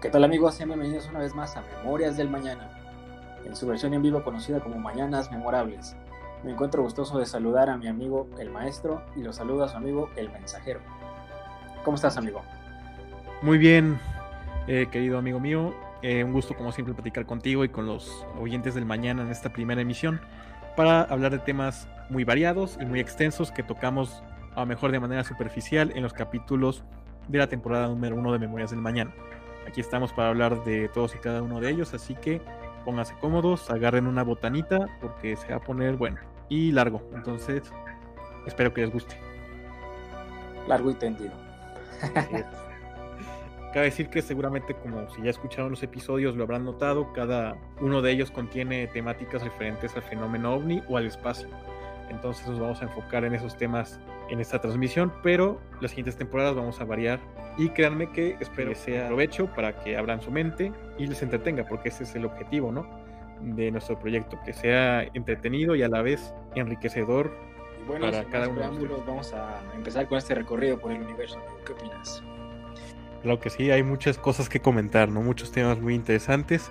¿Qué tal amigos? Bienvenidos una vez más a Memorias del Mañana, en su versión en vivo conocida como Mañanas Memorables. Me encuentro gustoso de saludar a mi amigo el maestro y lo saluda a su amigo el mensajero. ¿Cómo estás amigo? Muy bien, eh, querido amigo mío. Eh, un gusto como siempre platicar contigo y con los oyentes del mañana en esta primera emisión para hablar de temas muy variados y muy extensos que tocamos a lo mejor de manera superficial en los capítulos de la temporada número uno de Memorias del Mañana. Aquí estamos para hablar de todos y cada uno de ellos, así que pónganse cómodos, agarren una botanita porque se va a poner bueno y largo. Entonces, espero que les guste. Largo y tendido. Cabe decir que seguramente como si ya escucharon los episodios lo habrán notado, cada uno de ellos contiene temáticas referentes al fenómeno ovni o al espacio. Entonces nos vamos a enfocar en esos temas en esta transmisión, pero las siguientes temporadas vamos a variar y créanme que espero que sea provecho para que abran su mente y les entretenga, porque ese es el objetivo, ¿no? De nuestro proyecto, que sea entretenido y a la vez enriquecedor y bueno, para cada uno. De vamos a empezar con este recorrido por el universo. ¿Qué opinas? Claro que sí, hay muchas cosas que comentar, ¿no? Muchos temas muy interesantes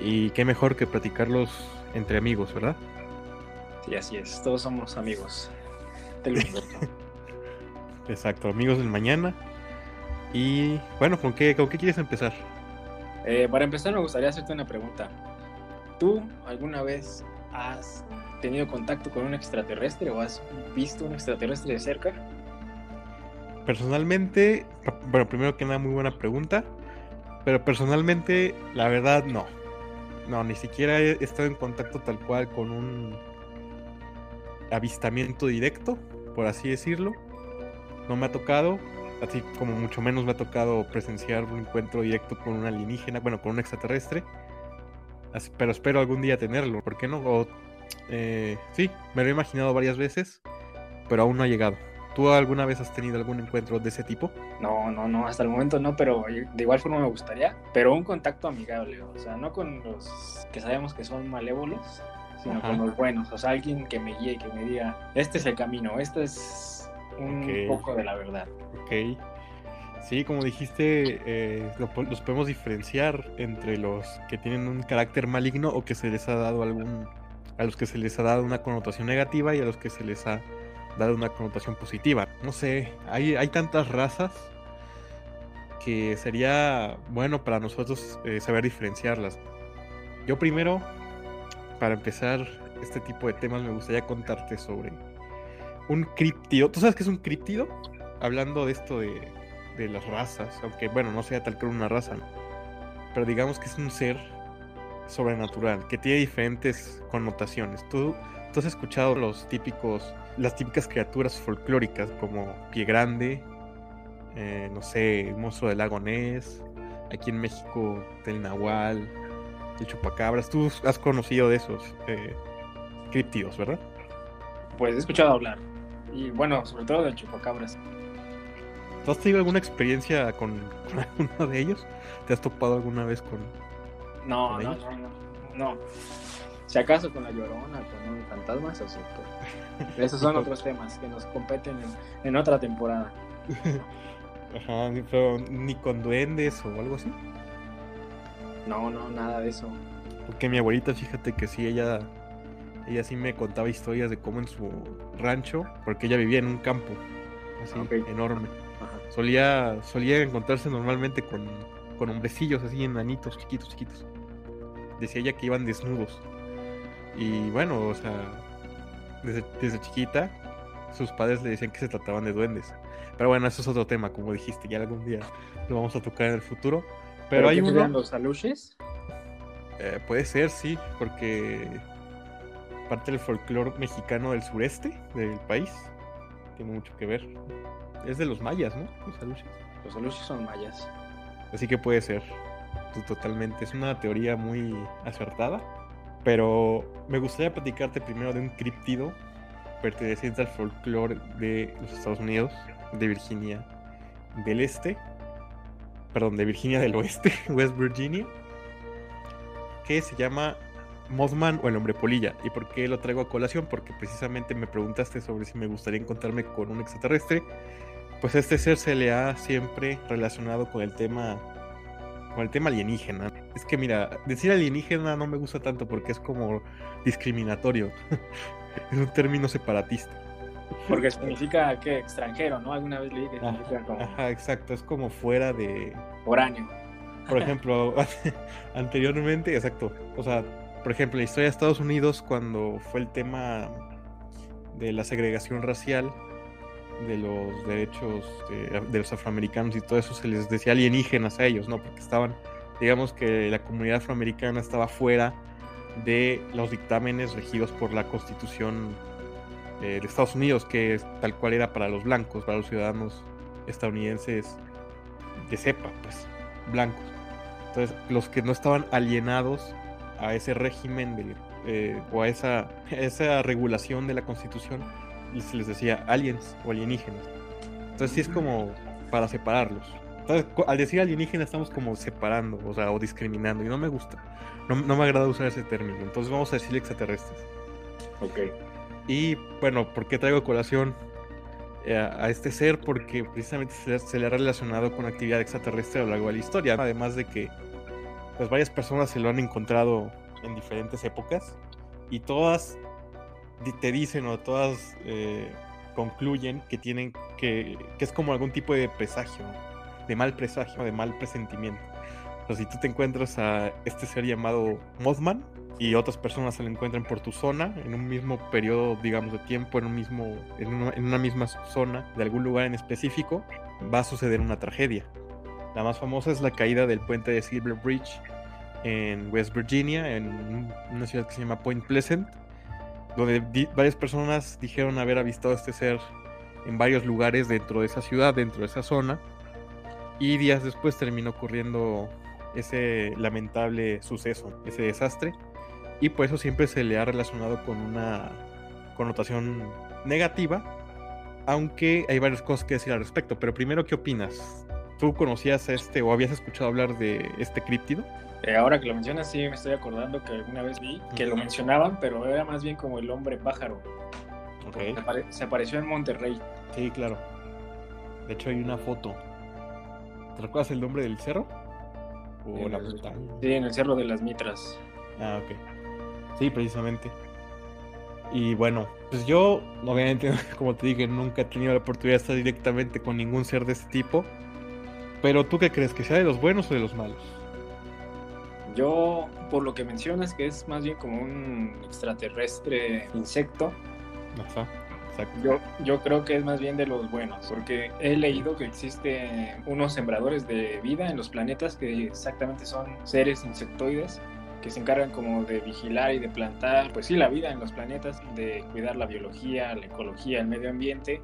y qué mejor que platicarlos entre amigos, ¿verdad? Sí, así es, todos somos amigos Exacto, amigos del mañana. Y bueno, ¿con qué, con qué quieres empezar? Eh, para empezar me gustaría hacerte una pregunta. ¿Tú alguna vez has tenido contacto con un extraterrestre o has visto un extraterrestre de cerca? Personalmente, bueno, primero que nada, muy buena pregunta. Pero personalmente, la verdad, no. No, ni siquiera he estado en contacto tal cual con un avistamiento directo, por así decirlo. No me ha tocado, así como mucho menos me ha tocado presenciar un encuentro directo con un alienígena, bueno, con un extraterrestre. pero espero algún día tenerlo, ¿por qué no? Eh, sí, me lo he imaginado varias veces, pero aún no ha llegado. ¿Tú alguna vez has tenido algún encuentro de ese tipo? No, no, no, hasta el momento no, pero de igual forma me gustaría. Pero un contacto amigable, o sea, no con los que sabemos que son malévolos, sino con los buenos. O sea, alguien que me guíe, que me diga, este es el camino, este es un poco de la verdad. Ok. Sí, como dijiste, eh, los podemos diferenciar entre los que tienen un carácter maligno o que se les ha dado algún, a los que se les ha dado una connotación negativa y a los que se les ha dado una connotación positiva. No sé, hay, hay tantas razas que sería bueno para nosotros eh, saber diferenciarlas. Yo primero para empezar este tipo de temas, me gustaría contarte sobre un criptido. ¿Tú sabes qué es un criptido? Hablando de esto de, las razas, aunque bueno, no sea tal cual una raza, pero digamos que es un ser sobrenatural que tiene diferentes connotaciones. ¿Tú, tú has escuchado los típicos, las típicas criaturas folclóricas como Pie Grande, eh, no sé, monstruo del lago Ness, aquí en México, del Nahual, el chupacabras. Tú has conocido de esos eh, criptidos, ¿verdad? Pues he escuchado hablar. Y bueno, sobre todo del chupacabras. ¿Tú has tenido alguna experiencia con, alguno de ellos? ¿Te has topado alguna vez con.? No, no, no, no, Si acaso con la llorona, con un fantasma, eso sí. esos son otros temas que nos competen en, en otra temporada. Ajá, pero ni con duendes o algo así. No, no, nada de eso. Porque mi abuelita, fíjate que sí, ella, ella sí me contaba historias de cómo en su rancho, porque ella vivía en un campo así enorme. Solía, solía encontrarse normalmente con, con hombrecillos así enanitos, chiquitos, chiquitos. Decía ella que iban desnudos. Y bueno, o sea, desde, desde chiquita, sus padres le decían que se trataban de duendes. Pero bueno, eso es otro tema, como dijiste, ya algún día lo vamos a tocar en el futuro. Pero, hay uno. los aluches? Eh, puede ser, sí, porque parte del folclore mexicano del sureste del país tiene mucho que ver. Es de los mayas, ¿no? Los aluches. Los aluches son mayas. Así que puede ser. Totalmente. Es una teoría muy acertada. Pero me gustaría platicarte primero de un criptido perteneciente al folclore de los Estados Unidos, de Virginia del Este, perdón, de Virginia del Oeste, West Virginia, que se llama Mothman o el hombre polilla. ¿Y por qué lo traigo a colación? Porque precisamente me preguntaste sobre si me gustaría encontrarme con un extraterrestre. Pues este ser se le ha siempre relacionado con el tema con el tema alienígena. Es que mira, decir alienígena no me gusta tanto porque es como discriminatorio. es un término separatista. Porque significa que extranjero, ¿no? Alguna vez leí que significa como. Ajá, exacto, es como fuera de. Foráneo. Por ejemplo, anteriormente, exacto. O sea, por ejemplo, la historia de Estados Unidos, cuando fue el tema de la segregación racial, de los derechos de, de, los afroamericanos y todo eso, se les decía alienígenas a ellos, ¿no? Porque estaban, digamos que la comunidad afroamericana estaba fuera de los dictámenes regidos por la constitución de Estados Unidos, que tal cual era para los blancos, para los ciudadanos estadounidenses de cepa, pues, blancos. Entonces, los que no estaban alienados a ese régimen eh, o a esa, esa regulación de la constitución, se les decía aliens o alienígenas. Entonces, sí es como para separarlos. Entonces, al decir alienígena estamos como separando, o sea, o discriminando, y no me gusta. No, no me agrada usar ese término. Entonces vamos a decir extraterrestres. Ok. Y bueno, ¿por qué traigo colación eh, a este ser? Porque precisamente se, le ha relacionado con actividad extraterrestre a lo largo de la historia. Además de que pues varias personas se lo han encontrado en diferentes épocas y todas te dicen o todas eh, concluyen que tienen que, que es como algún tipo de presagio, de mal presagio, de mal presentimiento. O sea, si tú te encuentras a este ser llamado Mothman, y otras personas se lo encuentran por tu zona, en un mismo periodo, digamos, de tiempo, en, un mismo, en, una, en una misma zona de algún lugar en específico, va a suceder una tragedia. La más famosa es la caída del puente de Silver Bridge en West Virginia, en una ciudad que se llama Point Pleasant, donde varias personas dijeron haber avistado a este ser en varios lugares dentro de esa ciudad, dentro de esa zona, y días después terminó ocurriendo ese lamentable suceso, ese desastre y por eso siempre se le ha relacionado con una connotación negativa, aunque hay varias cosas que decir al respecto. Pero primero, ¿qué opinas? ¿Tú conocías este o habías escuchado hablar de este críptido? Eh, ahora que lo mencionas, sí me estoy acordando que alguna vez vi que lo mencionaban, pero era más bien como el hombre pájaro. Okay. Se, apareció en Monterrey. Sí, claro. De hecho, hay una foto. ¿Te recuerdas el nombre del cerro? ¿O la montaña? Sí, en el cerro de las Mitras. Ah, ok. Sí, precisamente. Y bueno, pues yo, obviamente, como te dije, nunca he tenido la oportunidad de estar directamente con ningún ser de este tipo. Pero tú qué crees, que sea de los buenos o de los malos? Yo, por lo que mencionas, que es más bien como un extraterrestre insecto. Ajá. Yo, yo creo que es más bien de los buenos, porque he leído que existen unos sembradores de vida en los planetas que exactamente son seres insectoides que se encargan como de vigilar y de plantar, pues sí, la vida en los planetas, de cuidar la biología, la ecología, el medio ambiente.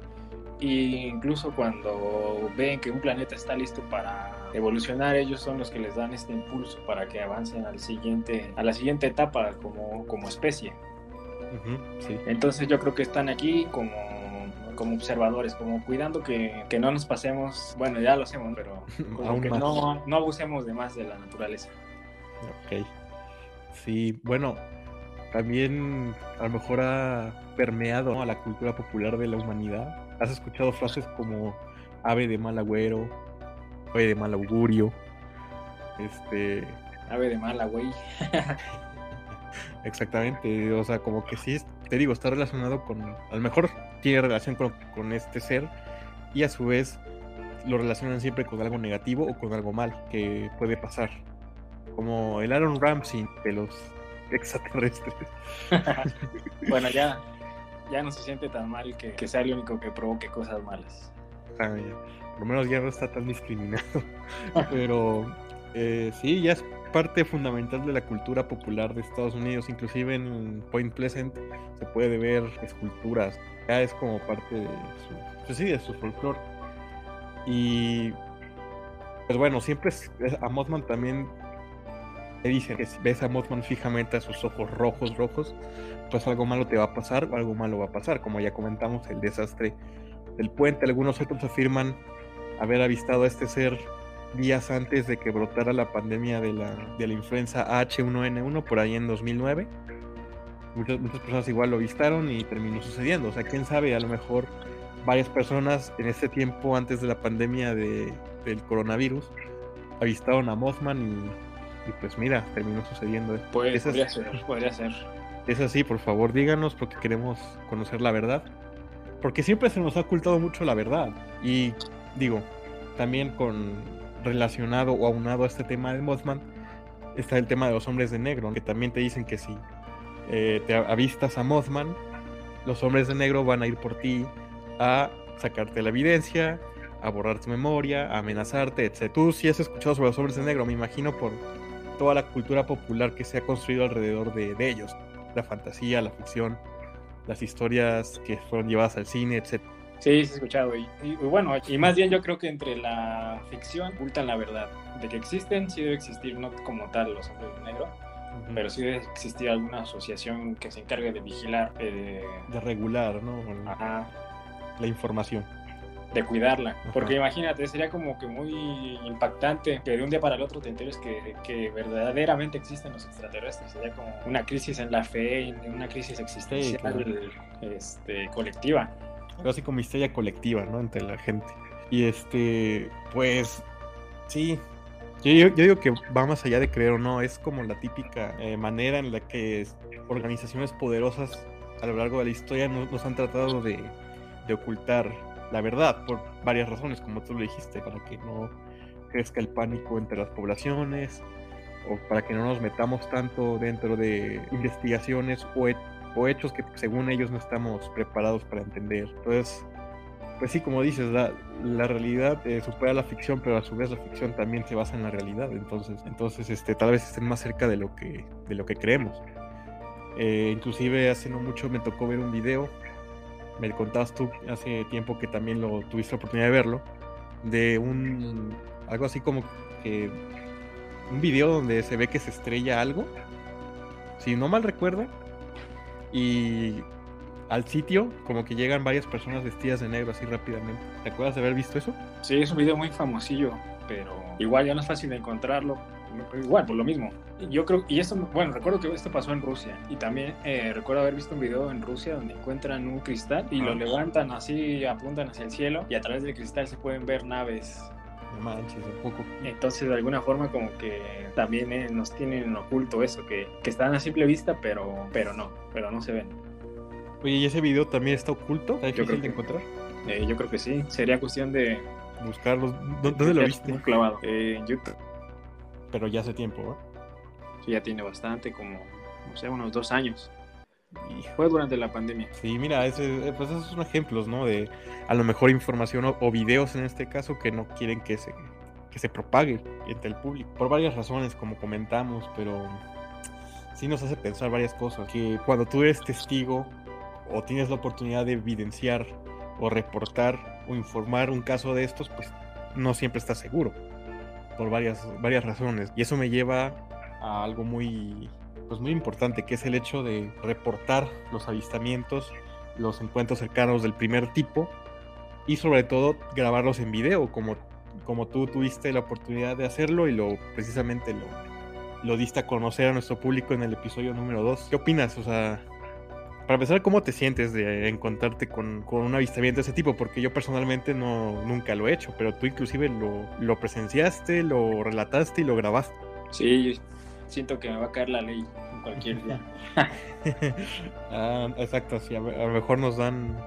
E incluso cuando ven que un planeta está listo para evolucionar, ellos son los que les dan este impulso para que avancen al siguiente, a la siguiente etapa como, como especie. sí. Entonces yo creo que están aquí como como observadores, como cuidando que, que, no nos pasemos, bueno, ya lo hacemos, pero como que no, no abusemos de más de la naturaleza. Ok. Sí, bueno, también a lo mejor ha permeado a la cultura popular de la humanidad. ¿Has escuchado frases como ave de mal agüero, ave de mal augurio? Este. Ave de mal güey. Exactamente, o sea, como que sí, te digo, está relacionado con, a lo mejor tiene relación con, con este ser y a su vez lo relacionan siempre con algo negativo o con algo mal que puede pasar como el Aaron Ramsey de los extraterrestres. bueno, ya, ya no se siente tan mal que, sea el único que provoque cosas malas. Ah, Por lo menos ya no está tan discriminado. Pero eh, sí, ya es parte fundamental de la cultura popular de Estados Unidos. Inclusive en Point Pleasant se puede ver esculturas. Ya es como parte de su, pues sí, de su folclore. Y pues bueno, siempre a Mothman también te dicen que ves a Mothman fijamente a sus ojos rojos, rojos, pues algo malo te va a pasar o algo malo va a pasar. Como ya comentamos, el desastre del puente. Algunos otros afirman haber avistado a este ser días antes de que brotara la pandemia de la, de la influenza H1N1 por ahí en 2009. Muchas, muchas personas igual lo avistaron y terminó sucediendo. O sea, quién sabe, a lo mejor varias personas en ese tiempo antes de la pandemia de, del coronavirus avistaron a Mothman y, pues mira, terminó sucediendo esto. Pues, podría ser, podría ser. Es así, por favor, díganos porque queremos conocer la verdad. Porque siempre se nos ha ocultado mucho la verdad. Y digo, también con relacionado o aunado a este tema de Mothman, está el tema de los hombres de negro, que también te dicen que si eh, te avistas a Mothman, los hombres de negro van a ir por ti a sacarte la evidencia, a borrar tu memoria, a amenazarte, etc. Tú sí has escuchado sobre los hombres de negro, me imagino, por toda la cultura popular que se ha construido alrededor de, ellos. La fantasía, la ficción, las historias que fueron llevadas al cine, etc. Sí, he escuchado. Y, bueno, y más bien yo creo que entre la ficción ocultan la verdad. De que existen, sí debe existir, no como tal los hombres de negro, pero sí debe existir alguna asociación que se encargue de vigilar. Eh, de regular, ¿no? Ajá. La información de cuidarla. Porque imagínate, sería como que muy impactante que de un día para el otro te enteres que, que, verdaderamente existen los extraterrestres. Sería como una crisis en la fe, una crisis existencial este, colectiva. Algo así como histeria colectiva, ¿no? Entre la gente. Y este, pues, sí. Yo, digo que va más allá de creer o no, es como la típica eh, manera en la que organizaciones poderosas a lo largo de la historia nos, han tratado de, de ocultar la verdad, por varias razones, como tú lo dijiste, para que no crezca el pánico entre las poblaciones, o para que no nos metamos tanto dentro de investigaciones o, hechos que según ellos no estamos preparados para entender. Entonces, pues sí, como dices, la, la realidad eh, supera la ficción, pero a su vez la ficción también se basa en la realidad. Entonces, entonces este, tal vez estén más cerca de lo que, de lo que creemos. Eh, inclusive hace no mucho me tocó ver un video me contabas tú hace tiempo que también lo tuviste la oportunidad de verlo, de un algo así como que un video donde se ve que se estrella algo, si no mal recuerdo, y al sitio como que llegan varias personas vestidas de negro así rápidamente. ¿Te acuerdas de haber visto eso? Sí, es un video muy famosillo, pero igual ya no es fácil de encontrarlo igual, por lo mismo. Yo creo, y esto, bueno, recuerdo que esto pasó en Rusia y también eh, recuerdo haber visto un video en Rusia donde encuentran un cristal y lo levantan así, apuntan hacia el cielo y a través del cristal se pueden ver naves. No manches, un poco. Entonces, de alguna forma, como que también eh, nos tienen oculto eso, que, que, están a simple vista, pero, pero no, pero no se ven. Oye, ¿y ese video también está oculto? ¿Está difícil de encontrar? Eh, yo creo que sí. Sería cuestión de buscarlos. ¿Dónde, lo viste? Clavado. en YouTube pero ya hace tiempo, ¿no? Sí, ya tiene bastante, como, no sé, unos dos años. Y fue durante la pandemia. Sí, mira, ese, pues esos son ejemplos, ¿no? De a lo mejor información o, videos en este caso que no quieren que se, que se propague entre el público. Por varias razones, como comentamos, pero sí nos hace pensar varias cosas. Que cuando tú eres testigo o tienes la oportunidad de evidenciar o reportar o informar un caso de estos, pues no siempre estás seguro por varias, varias razones. Y eso me lleva a algo muy, pues muy importante, que es el hecho de reportar los avistamientos, los encuentros cercanos del primer tipo y sobre todo grabarlos en video, como, como tú tuviste la oportunidad de hacerlo y lo precisamente lo, lo diste a conocer a nuestro público en el episodio número 2. ¿Qué opinas? O sea, para empezar, ¿cómo te sientes de encontrarte con, un avistamiento de ese tipo? Porque yo personalmente no, nunca lo he hecho, pero tú inclusive lo, lo presenciaste, lo relataste y lo grabaste. Sí, siento que me va a caer la ley en cualquier día. ah, exacto, sí, a, lo mejor nos dan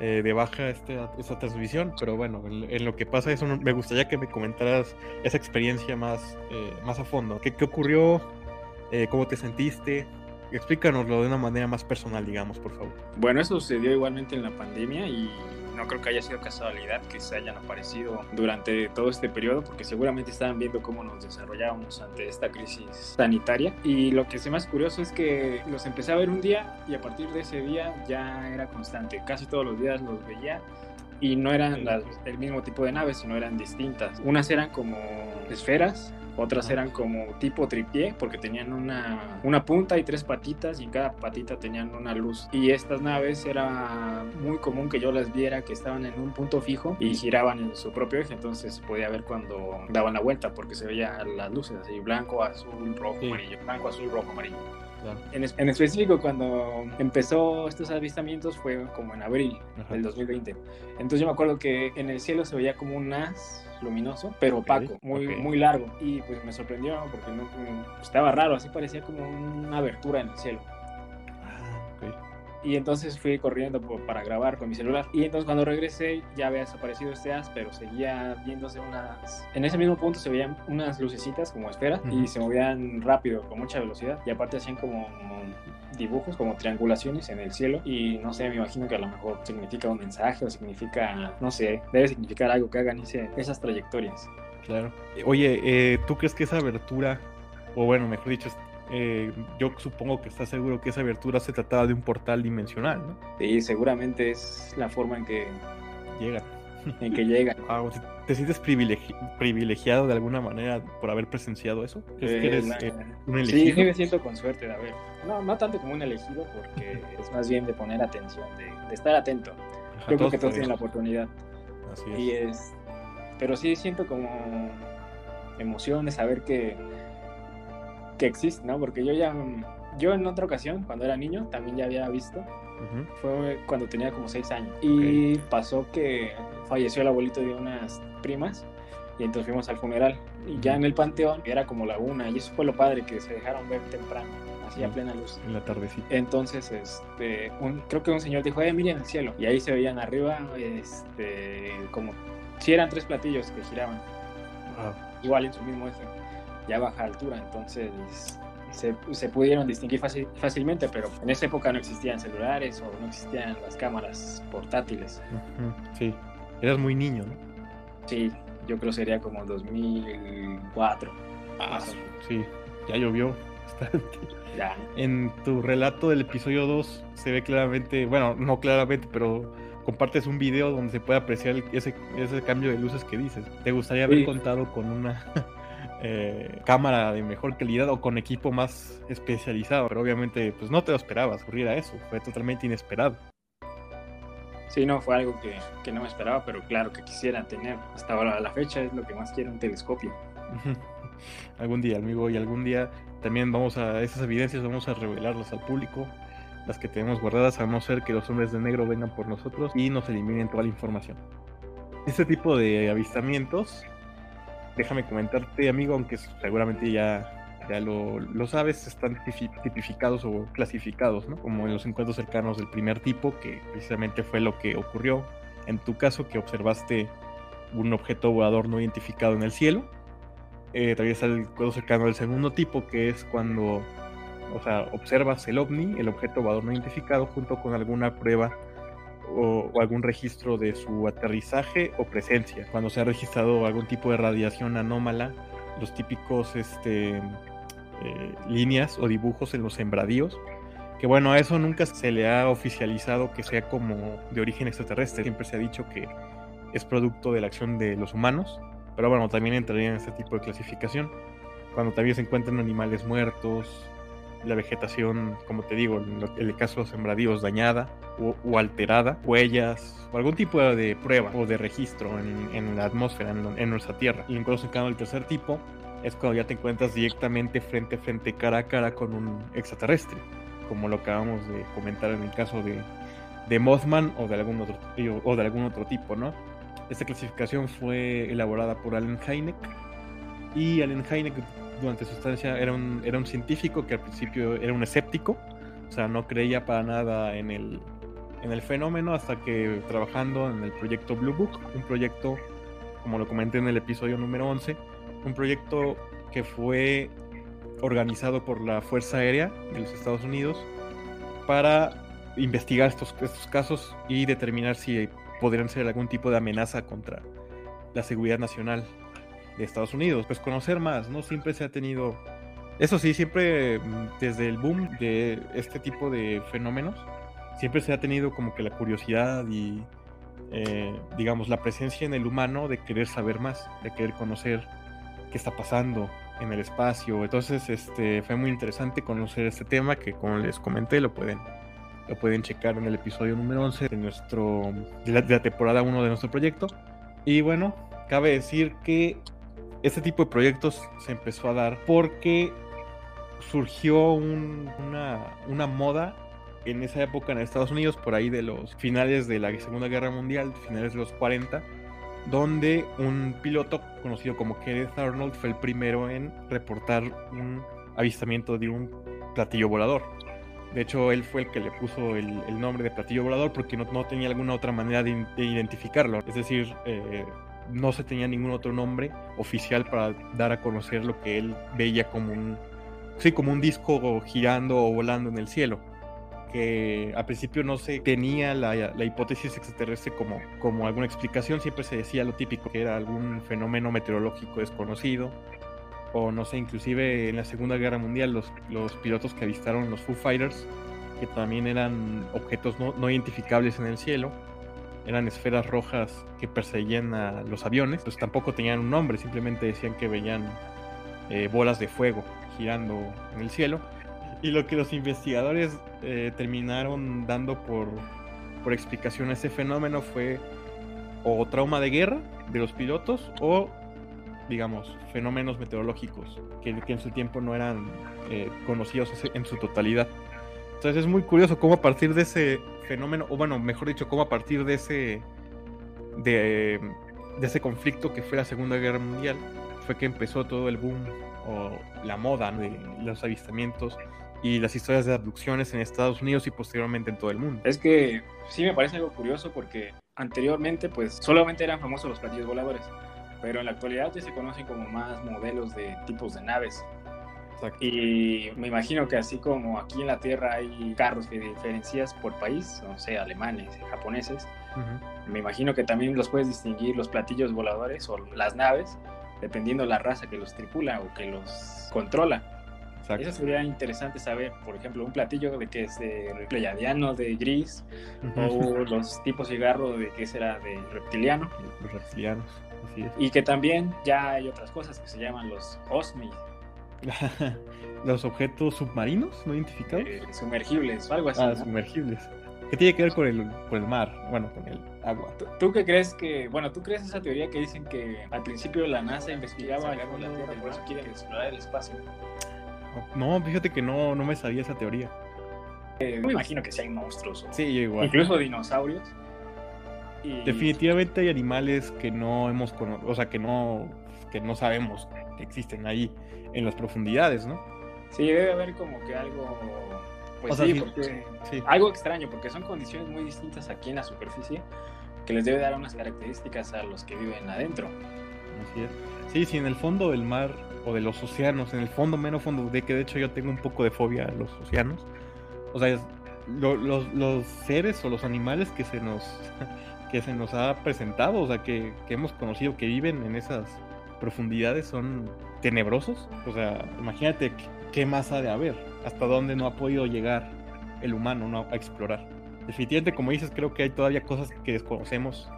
eh, de baja este, esta transmisión, pero bueno, en, lo que pasa eso me gustaría que me comentaras esa experiencia más, eh, más a fondo. ¿Qué, qué ocurrió? Eh, ¿Cómo te sentiste? Explícanoslo de una manera más personal, digamos, por favor. Bueno, eso sucedió igualmente en la pandemia y no creo que haya sido casualidad que se hayan aparecido durante todo este periodo, porque seguramente estaban viendo cómo nos desarrollábamos ante esta crisis sanitaria. Y lo que es más curioso es que los empecé a ver un día y a partir de ese día ya era constante. Casi todos los días los veía y no eran el mismo tipo de naves, sino eran distintas. Unas eran como esferas otras eran como tipo tripié porque tenían una, una punta y tres patitas y cada patita tenían una luz. Y estas naves era muy común que yo las viera que estaban en un punto fijo y giraban en su propio eje, entonces podía ver cuando daban la vuelta porque se veía las luces así, blanco, azul, rojo, amarillo, blanco, azul, rojo, amarillo. En, en, específico, cuando empezó estos avistamientos fue como en abril del 2020. Entonces yo me acuerdo que en el cielo se veía como un haz luminoso, pero opaco, muy, muy largo. Y pues me sorprendió porque no, estaba raro, así parecía como una abertura en el cielo. Y entonces fui corriendo para grabar con mi celular. Y entonces cuando regresé ya había desaparecido este as, pero seguía viéndose unas... En ese mismo punto se veían unas lucecitas como esferas y se movían rápido, con mucha velocidad. Y aparte hacían como dibujos, como triangulaciones en el cielo. Y no sé, me imagino que a lo mejor significa un mensaje o significa, no sé, debe significar algo que hagan ese, esas trayectorias. Claro. Oye, eh, ¿tú crees que esa abertura, o bueno, mejor dicho, eh, yo supongo que estás seguro que esa abertura se trataba de un portal dimensional, ¿no? Sí, seguramente es la forma en que llega. En que llega. Ah, ¿Te sientes privilegiado de alguna manera por haber presenciado eso? ¿Es que eres eh, un elegido? Sí, me siento con suerte de haber. No, no tanto como un elegido, porque es más bien de poner atención, de, estar atento. Yo creo que todos tienen la oportunidad. Así es. Y es. Pero sí siento como emoción de saber que que existe, ¿no? Porque yo ya, yo en otra ocasión, cuando era niño, también ya había visto. Fue cuando tenía como seis años. Y pasó que falleció el abuelito de unas primas. Y entonces fuimos al funeral. Y ya en el panteón era como la una. Y eso fue lo padre, que se dejaron ver temprano. Así a plena luz. En la tardecita. Entonces, este, un, creo que un señor dijo, eh, miren el cielo. Y ahí se veían arriba, este, como si eran tres platillos que giraban. Igual en su mismo eje ya baja altura, entonces se, se pudieron distinguir fácilmente, pero en esa época no existían celulares o no existían las cámaras portátiles. Sí, eras muy niño, ¿no? Sí, yo creo sería como 2004. Ah, sí, ya llovió bastante. Ya. En tu relato del episodio 2 se ve claramente, bueno, no claramente, pero compartes un video donde se puede apreciar ese, ese cambio de luces que dices. ¿Te gustaría haber contado con una eh, cámara de mejor calidad o con equipo más especializado, pero obviamente pues no te lo esperabas ocurrir a eso, fue totalmente inesperado. Sí, no, fue algo que, que, no me esperaba, pero claro que quisiera tener. Hasta ahora, a la fecha, es lo que más quiero, un telescopio. algún día, amigo, y algún día también vamos a, esas evidencias vamos a revelarlas al público, las que tenemos guardadas, a no ser que los hombres de negro vengan por nosotros y nos eliminen toda la información. Este tipo de avistamientos déjame comentarte, amigo, aunque seguramente ya, ya lo, lo sabes, están tipificados o clasificados, ¿no? Como en los encuentros cercanos del primer tipo, que precisamente fue lo que ocurrió en tu caso, que observaste un objeto volador no identificado en el cielo. Eh, también está el encuentro cercano del segundo tipo, que es cuando, o sea, observas el ovni, el objeto volador no identificado, junto con alguna prueba o, algún registro de su aterrizaje o presencia. Cuando se ha registrado algún tipo de radiación anómala, los típicos este, eh, líneas o dibujos en los sembradíos. Que bueno, a eso nunca se le ha oficializado que sea como de origen extraterrestre. Siempre se ha dicho que es producto de la acción de los humanos. Pero bueno, también entraría en este tipo de clasificación. Cuando también se encuentran animales muertos, la vegetación, como te digo, en el caso de los sembradíos, dañada o, alterada, huellas o algún tipo de prueba o de registro en, la atmósfera, en, nuestra Tierra. Y incluso en cada del tercer tipo es cuando ya te encuentras directamente frente a frente, cara a cara con un extraterrestre, como lo acabamos de comentar en el caso de, de Mothman o de algún otro o de algún otro tipo, ¿no? Esta clasificación fue elaborada por Allen Hynek y Allen Hynek durante su estancia era un, era un científico que al principio era un escéptico, o sea, no creía para nada en el, en el fenómeno hasta que trabajando en el proyecto Blue Book, un proyecto, como lo comenté en el episodio número 11, un proyecto que fue organizado por la Fuerza Aérea de los Estados Unidos para investigar estos, estos casos y determinar si podrían ser algún tipo de amenaza contra la seguridad nacional de Estados Unidos. Pues conocer más, ¿no? Siempre se ha tenido... Eso sí, siempre mm, desde el boom de este tipo de fenómenos, siempre se ha tenido como que la curiosidad y, eh, digamos, la presencia en el humano de querer saber más, de querer conocer qué está pasando en el espacio. Entonces, este, fue muy interesante conocer este tema que, como les comenté, lo pueden, lo pueden checar en el episodio número 11 de, nuestro, de la, de la temporada 1 de nuestro proyecto. Y bueno, cabe decir que este tipo de proyectos se empezó a dar porque surgió una, moda en esa época en Estados Unidos, por ahí de los finales de la Segunda Guerra Mundial, finales de los 40, donde un piloto conocido como Kenneth Arnold fue el primero en reportar un avistamiento de un platillo volador. De hecho, él fue el que le puso el, nombre de platillo volador porque no, tenía alguna otra manera de, identificarlo. Es decir, eh, no se tenía ningún otro nombre oficial para dar a conocer lo que él veía como un, sí, como un disco girando o volando en el cielo que al principio no se tenía la, hipótesis extraterrestre como, como alguna explicación, siempre se decía lo típico, que era algún fenómeno meteorológico desconocido, o no sé, inclusive en la Segunda Guerra Mundial los, los pilotos que avistaron los Foo Fighters, que también eran objetos no, identificables en el cielo, eran esferas rojas que perseguían a los aviones, pues tampoco tenían un nombre, simplemente decían que veían eh, bolas de fuego girando en el cielo y lo que los investigadores eh, terminaron dando por, por explicación a ese fenómeno fue o trauma de guerra de los pilotos o, digamos, fenómenos meteorológicos que, en su tiempo no eran eh, conocidos en su totalidad. Entonces es muy curioso cómo a partir de ese fenómeno, o bueno, mejor dicho, cómo a partir de ese, de, ese conflicto que fue la Segunda Guerra Mundial, fue que empezó todo el boom o la moda de los avistamientos y las historias de abducciones en Estados Unidos y posteriormente en todo el mundo. Es que sí me parece algo curioso porque anteriormente pues solamente eran famosos los platillos voladores, pero en la actualidad ya se conocen como más modelos de tipos de naves. Y me imagino que así como aquí en la Tierra hay carros que diferencias por país, no sé, alemanes, japoneses, me imagino que también los puedes distinguir los platillos voladores o las naves, dependiendo la raza que los tripula o que los controla. Eso sería interesante saber, por ejemplo, un platillo de que es de pleyadiano, de gris, o los tipos de cigarro de que será de reptiliano. Los reptilianos, así es. Y que también ya hay otras cosas que se llaman los Los objetos submarinos no identificados. Eh, sumergibles, o algo así. Ah, sumergibles. ¿Qué tiene que ver con el, con el mar? Bueno, con el agua. ¿Tú, qué crees que, bueno, tú crees esa teoría que dicen que al principio la NASA investigaba la Tierra y por eso quieren explorar el espacio? No, fíjate que no, no me sabía esa teoría. Eh, me imagino que sí hay monstruos. Sí, igual. Incluso dinosaurios. Definitivamente hay animales que no hemos conocido, o sea, que no, que no sabemos que existen ahí en las profundidades, ¿no? Sí, debe haber como que algo, pues sí, sí, algo extraño, porque son condiciones muy distintas aquí en la superficie que les debe dar unas características a los que viven adentro. Así es. Sí, sí, en el fondo del mar o de los océanos, en el fondo, menos fondo, de que de hecho yo tengo un poco de fobia a los océanos. O sea, los, seres o los animales que se nos que se nos ha presentado, o sea, que, hemos conocido que viven en esas profundidades son tenebrosos. O sea, imagínate qué más ha de haber, hasta dónde no ha podido llegar el humano ¿no? a explorar. Definitivamente, como dices, creo que hay todavía cosas que desconocemos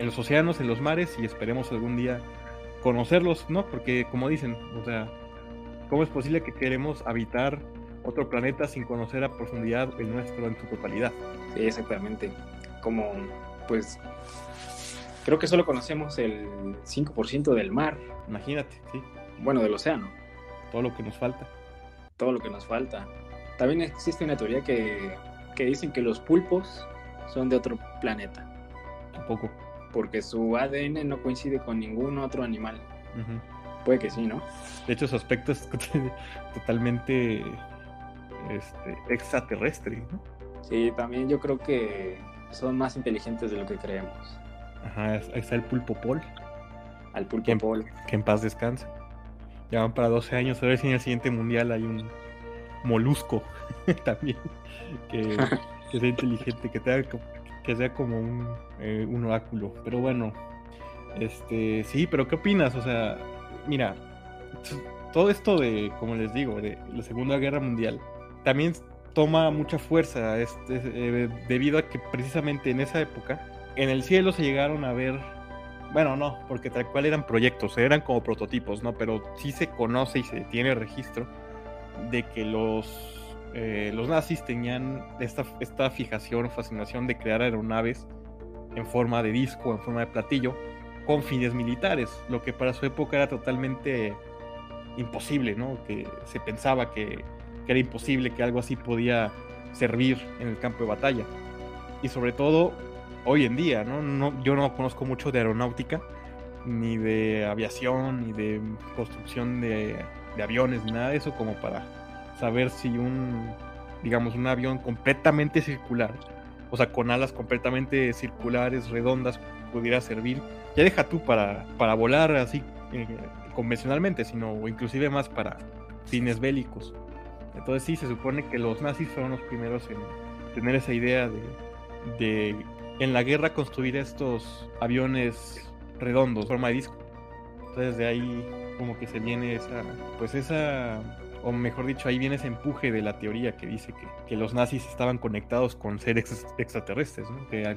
en los océanos, en los mares, y esperemos algún día conocerlos, ¿no? Porque como dicen, o sea, ¿cómo es posible que queremos habitar otro planeta sin conocer a profundidad el nuestro en su totalidad? Sí, exactamente. Como, pues, creo que solo conocemos el 5% del mar. Imagínate, sí. Bueno, del océano. Todo lo que nos falta. Todo lo que nos falta. También existe una teoría que, que dicen que los pulpos son de otro planeta. Tampoco porque su ADN no coincide con ningún otro animal. Puede que sí, ¿no? De hecho, su aspecto es totalmente este, extraterrestre, ¿no? Sí, también yo creo que son más inteligentes de lo que creemos. Ajá, está el pulpo Pol. Al pulpo Pol. Que en paz descanse. Ya van para 12 años, a ver si en el siguiente mundial hay un molusco también que, que sea inteligente, que tenga que sea como un, eh, un oráculo. Pero bueno, este, sí, pero ¿qué opinas? O sea, mira, todo esto de, como les digo, de la Segunda Guerra Mundial, también toma mucha fuerza eh, debido a que precisamente en esa época en el cielo se llegaron a ver, bueno, no, porque tal cual eran proyectos, eran como prototipos, ¿no? Pero sí se conoce y se tiene registro de que los eh, los nazis tenían esta, esta fijación fascinación de crear aeronaves en forma de disco, en forma de platillo, con fines militares, lo que para su época era totalmente imposible, ¿no? Que se pensaba que, que era imposible que algo así podía servir en el campo de batalla. Y sobre todo hoy en día, ¿no? no yo no conozco mucho de aeronáutica, ni de aviación, ni de construcción de, aviones, nada de eso, como para saber si un, digamos, un avión completamente circular, o sea, con alas completamente circulares, redondas, pudiera servir. Ya deja tú para, para volar así eh, convencionalmente, sino inclusive más para fines bélicos. Entonces sí, se supone que los nazis fueron los primeros en tener esa idea de, de en la guerra construir estos aviones redondos, forma de disco. Entonces de ahí como que se viene esa, pues esa o mejor dicho, ahí viene ese empuje de la teoría que dice que, que los nazis estaban conectados con seres extraterrestres, que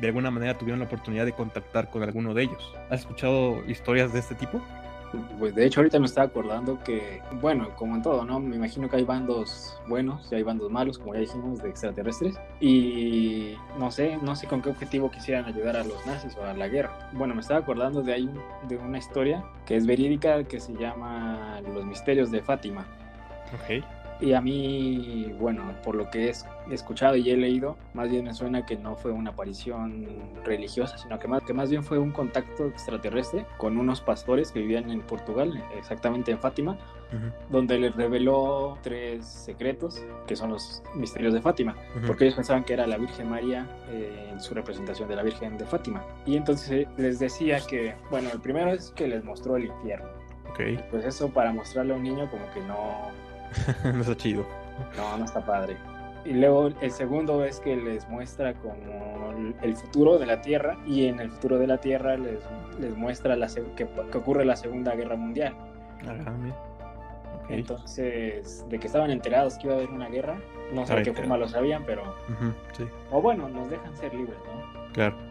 de alguna manera tuvieron la oportunidad de contactar con alguno de ellos. ¿Has escuchado historias de este tipo? Pues de hecho ahorita me estaba acordando que, bueno, como en todo, ¿no? Me imagino que hay bandos buenos y hay bandos malos, como ya dijimos, de extraterrestres. Y no sé, no sé con qué objetivo quisieran ayudar a los nazis o a la guerra. Bueno, me estaba acordando de ahí de una historia que es verídica que se llama Los Misterios de Fátima. Ok. Y a mí, bueno, por lo que he escuchado y he leído, más bien me suena que no fue una aparición religiosa, sino que más, que más bien fue un contacto extraterrestre con unos pastores que vivían en Portugal, exactamente en Fátima, donde les reveló tres secretos, que son los misterios de Fátima, porque ellos pensaban que era la Virgen María eh, en su representación de la Virgen de Fátima. Y entonces eh, les decía que, bueno, el primero es que les mostró el infierno. Okay. Pues eso para mostrarle a un niño como que no no está chido. No, no está padre. Y luego el segundo es que les muestra como el futuro de la Tierra y en el futuro de la Tierra les, les muestra la, que, que, ocurre la Segunda Guerra Mundial. Ah, okay. Entonces, de que estaban enterados que iba a haber una guerra, no sé de qué forma lo sabían, pero... Uh -huh, sí. O bueno, nos dejan ser libres, ¿no? Claro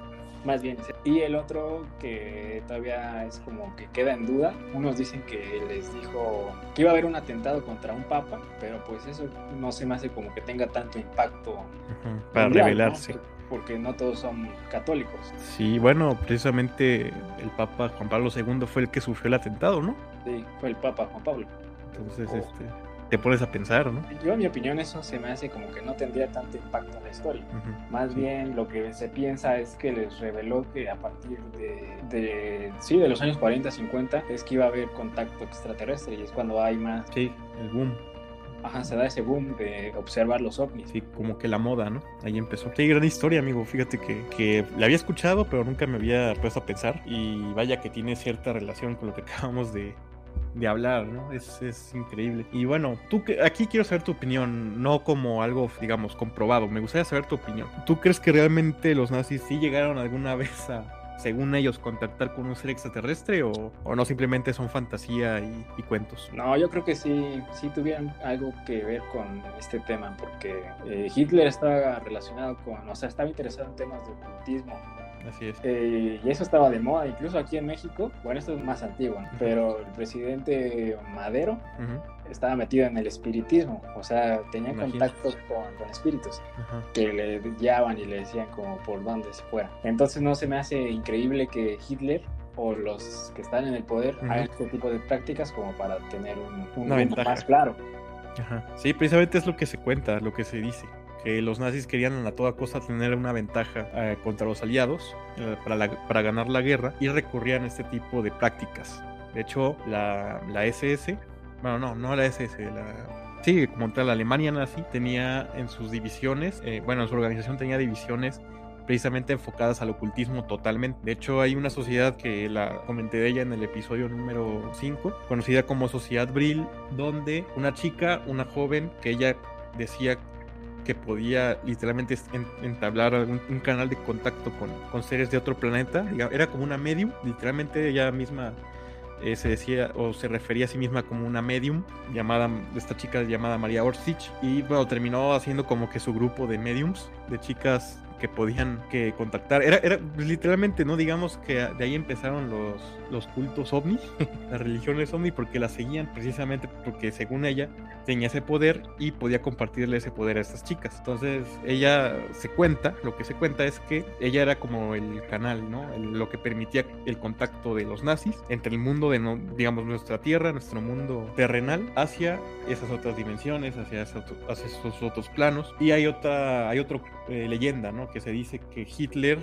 más bien. Y el otro que todavía es como que queda en duda, unos dicen que les dijo que iba a haber un atentado contra un papa, pero pues eso no se me hace como que tenga tanto impacto uh -huh. para mundial, revelarse. ¿no? Porque no todos son católicos. Sí, bueno, precisamente el Papa Juan Pablo II fue el que sufrió el atentado, ¿no? Sí, fue el Papa Juan Pablo. Entonces, oh. este, te pones a pensar, ¿no? Yo, en mi opinión, eso se me hace como que no tendría tanto impacto en la historia. Uh -huh. Más sí. bien, lo que se piensa es que les reveló que a partir de, de, sí, de los años 40, 50, es que iba a haber contacto extraterrestre y es cuando hay más. Sí, el boom. Ajá, se da ese boom de observar los ovnis. Sí, como que la moda, ¿no? Ahí empezó. Qué gran historia, amigo. Fíjate que, que la había escuchado, pero nunca me había puesto a pensar. Y vaya que tiene cierta relación con lo que acabamos de, de hablar, ¿no? Es, es, increíble. Y bueno, tú aquí quiero saber tu opinión, no como algo, digamos, comprobado. Me gustaría saber tu opinión. ¿Tú crees que realmente los nazis sí llegaron alguna vez a, según ellos, contactar con un ser extraterrestre o, o no simplemente son fantasía y, y, cuentos? No, yo creo que sí, sí tuvieron algo que ver con este tema, porque eh, Hitler estaba relacionado con, o sea, estaba interesado en temas de ocultismo Así es. Eh, y eso estaba de moda, incluso aquí en México. Bueno, esto es más antiguo, ¿no? pero el presidente Madero uh -huh. estaba metido en el espiritismo, o sea, tenía contactos con, con, espíritus uh -huh. que le guiaban y le decían como por dónde se fuera. Entonces no se me hace increíble que Hitler o los que están en el poder uh -huh. hagan este tipo de prácticas como para tener un, un Una ventaja. más claro. Ajá. Sí, precisamente es lo que se cuenta, lo que se dice los nazis querían a toda costa tener una ventaja eh, contra los aliados eh, para, la, para, ganar la guerra y recurrían a este tipo de prácticas. De hecho, la, la SS, bueno, no, no la SS, la, sí, como tal, la Alemania nazi tenía en sus divisiones, eh, bueno, en su organización tenía divisiones precisamente enfocadas al ocultismo totalmente. De hecho, hay una sociedad que la comenté de ella en el episodio número 5, conocida como Sociedad Brill, donde una chica, una joven, que ella decía que podía literalmente entablar un, un canal de contacto con, con, seres de otro planeta. Era como una medium, literalmente ella misma eh, se decía o se refería a sí misma como una medium llamada, esta chica llamada María Orsic. Y bueno, terminó haciendo como que su grupo de mediums, de chicas que podían que contactar. Era, era literalmente, ¿no? Digamos que de ahí empezaron los, los cultos ovni, las religiones ovni, porque las seguían precisamente porque según ella tenía ese poder y podía compartirle ese poder a estas chicas. Entonces ella se cuenta, lo que se cuenta es que ella era como el canal, ¿no? lo que permitía el contacto de los nazis entre el mundo de, no, digamos, nuestra tierra, nuestro mundo terrenal, hacia esas otras dimensiones, hacia, esos, otros planos. Y hay otra, hay otra eh, leyenda, ¿no? Que se dice que Hitler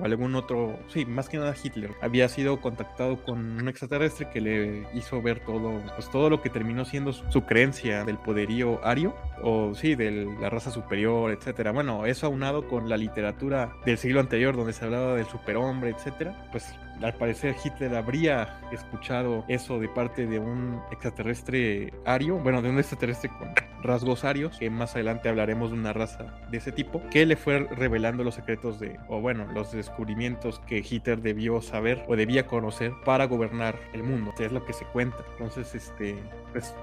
o algún otro, sí, más que nada Hitler, había sido contactado con un extraterrestre que le hizo ver todo, pues todo lo que terminó siendo su, creencia del poderío ario, o sí, de la raza superior, etcétera. Bueno, eso aunado con la literatura del siglo anterior donde se hablaba del superhombre, etcétera, pues al parecer Hitler habría escuchado eso de parte de un extraterrestre ario, bueno, de un extraterrestre con rasgos arios, que más adelante hablaremos de una raza de ese tipo, que le fue revelando los secretos de, o bueno, los descubrimientos que Hitler debió saber o debía conocer para gobernar el mundo. es lo que se cuenta. Entonces, este, pues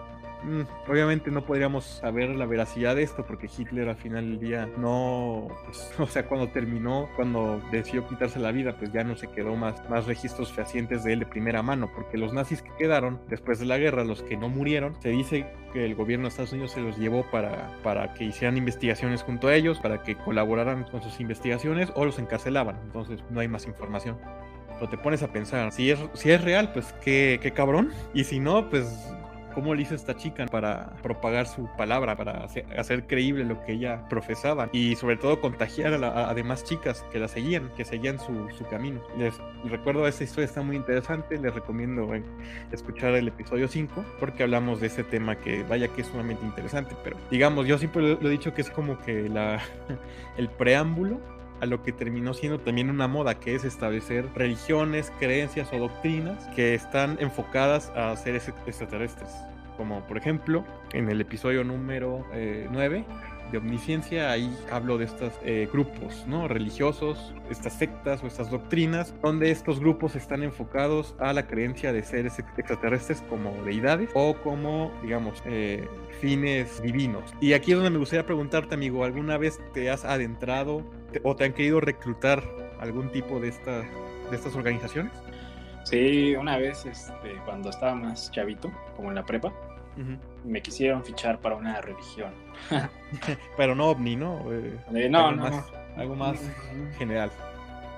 obviamente no podríamos saber la veracidad de esto porque Hitler al final del día no, pues, o sea, cuando terminó, cuando decidió quitarse la vida, pues ya no se quedó más, más registros fehacientes de él de primera mano, porque los nazis que quedaron después de la guerra, los que no murieron, se dice que el gobierno de Estados Unidos se los llevó para, para que hicieran investigaciones junto a ellos, para que colaboraran con sus investigaciones o los encarcelaban, entonces no hay más información pero te pones a pensar, si es, si es real, pues qué, qué cabrón. Y si no, pues cómo le hizo esta chica para propagar su palabra, para hacer, creíble lo que ella profesaba y sobre todo contagiar a, demás chicas que la seguían, que seguían su, camino. Les recuerdo esta historia está muy interesante, les recomiendo eh, escuchar el episodio 5 porque hablamos de ese tema que vaya que es sumamente interesante, pero digamos, yo siempre lo, he dicho que es como que la, el preámbulo a lo que terminó siendo también una moda, que es establecer religiones, creencias o doctrinas que están enfocadas a seres extraterrestres. Como por ejemplo, en el episodio número 9 eh, de omnisciencia, ahí hablo de estos eh, grupos ¿no? religiosos, estas sectas o estas doctrinas, donde estos grupos están enfocados a la creencia de seres extraterrestres como deidades o como, digamos, eh, fines divinos. Y aquí es donde me gustaría preguntarte, amigo, ¿alguna vez te has adentrado o te han querido reclutar algún tipo de, esta, de estas organizaciones? Sí, una vez este, cuando estaba más chavito, como en la prepa, me quisieron fichar para una religión. Pero no ovni, ¿no? Eh, no, algo no, más, Algo más general.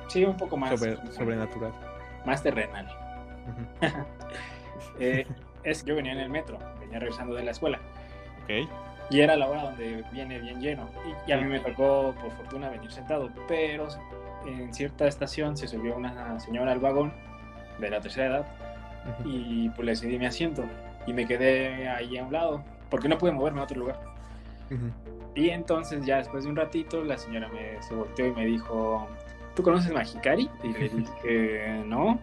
Sí, un poco más. sobrenatural. Más terrenal. Eh, es, yo venía en el metro, venía regresando de la escuela. Ok. Y era la hora donde viene bien lleno. Y, a mí me tocó, por fortuna, venir sentado. Pero en cierta estación se subió una señora al vagón de la tercera edad y pues le cedí mi asiento y me quedé ahí a un lado porque no pude moverme a otro lugar. Y entonces ya después de un ratito la señora me se volteó y me dijo, ¿tú conoces Magicari? Y le dije, no,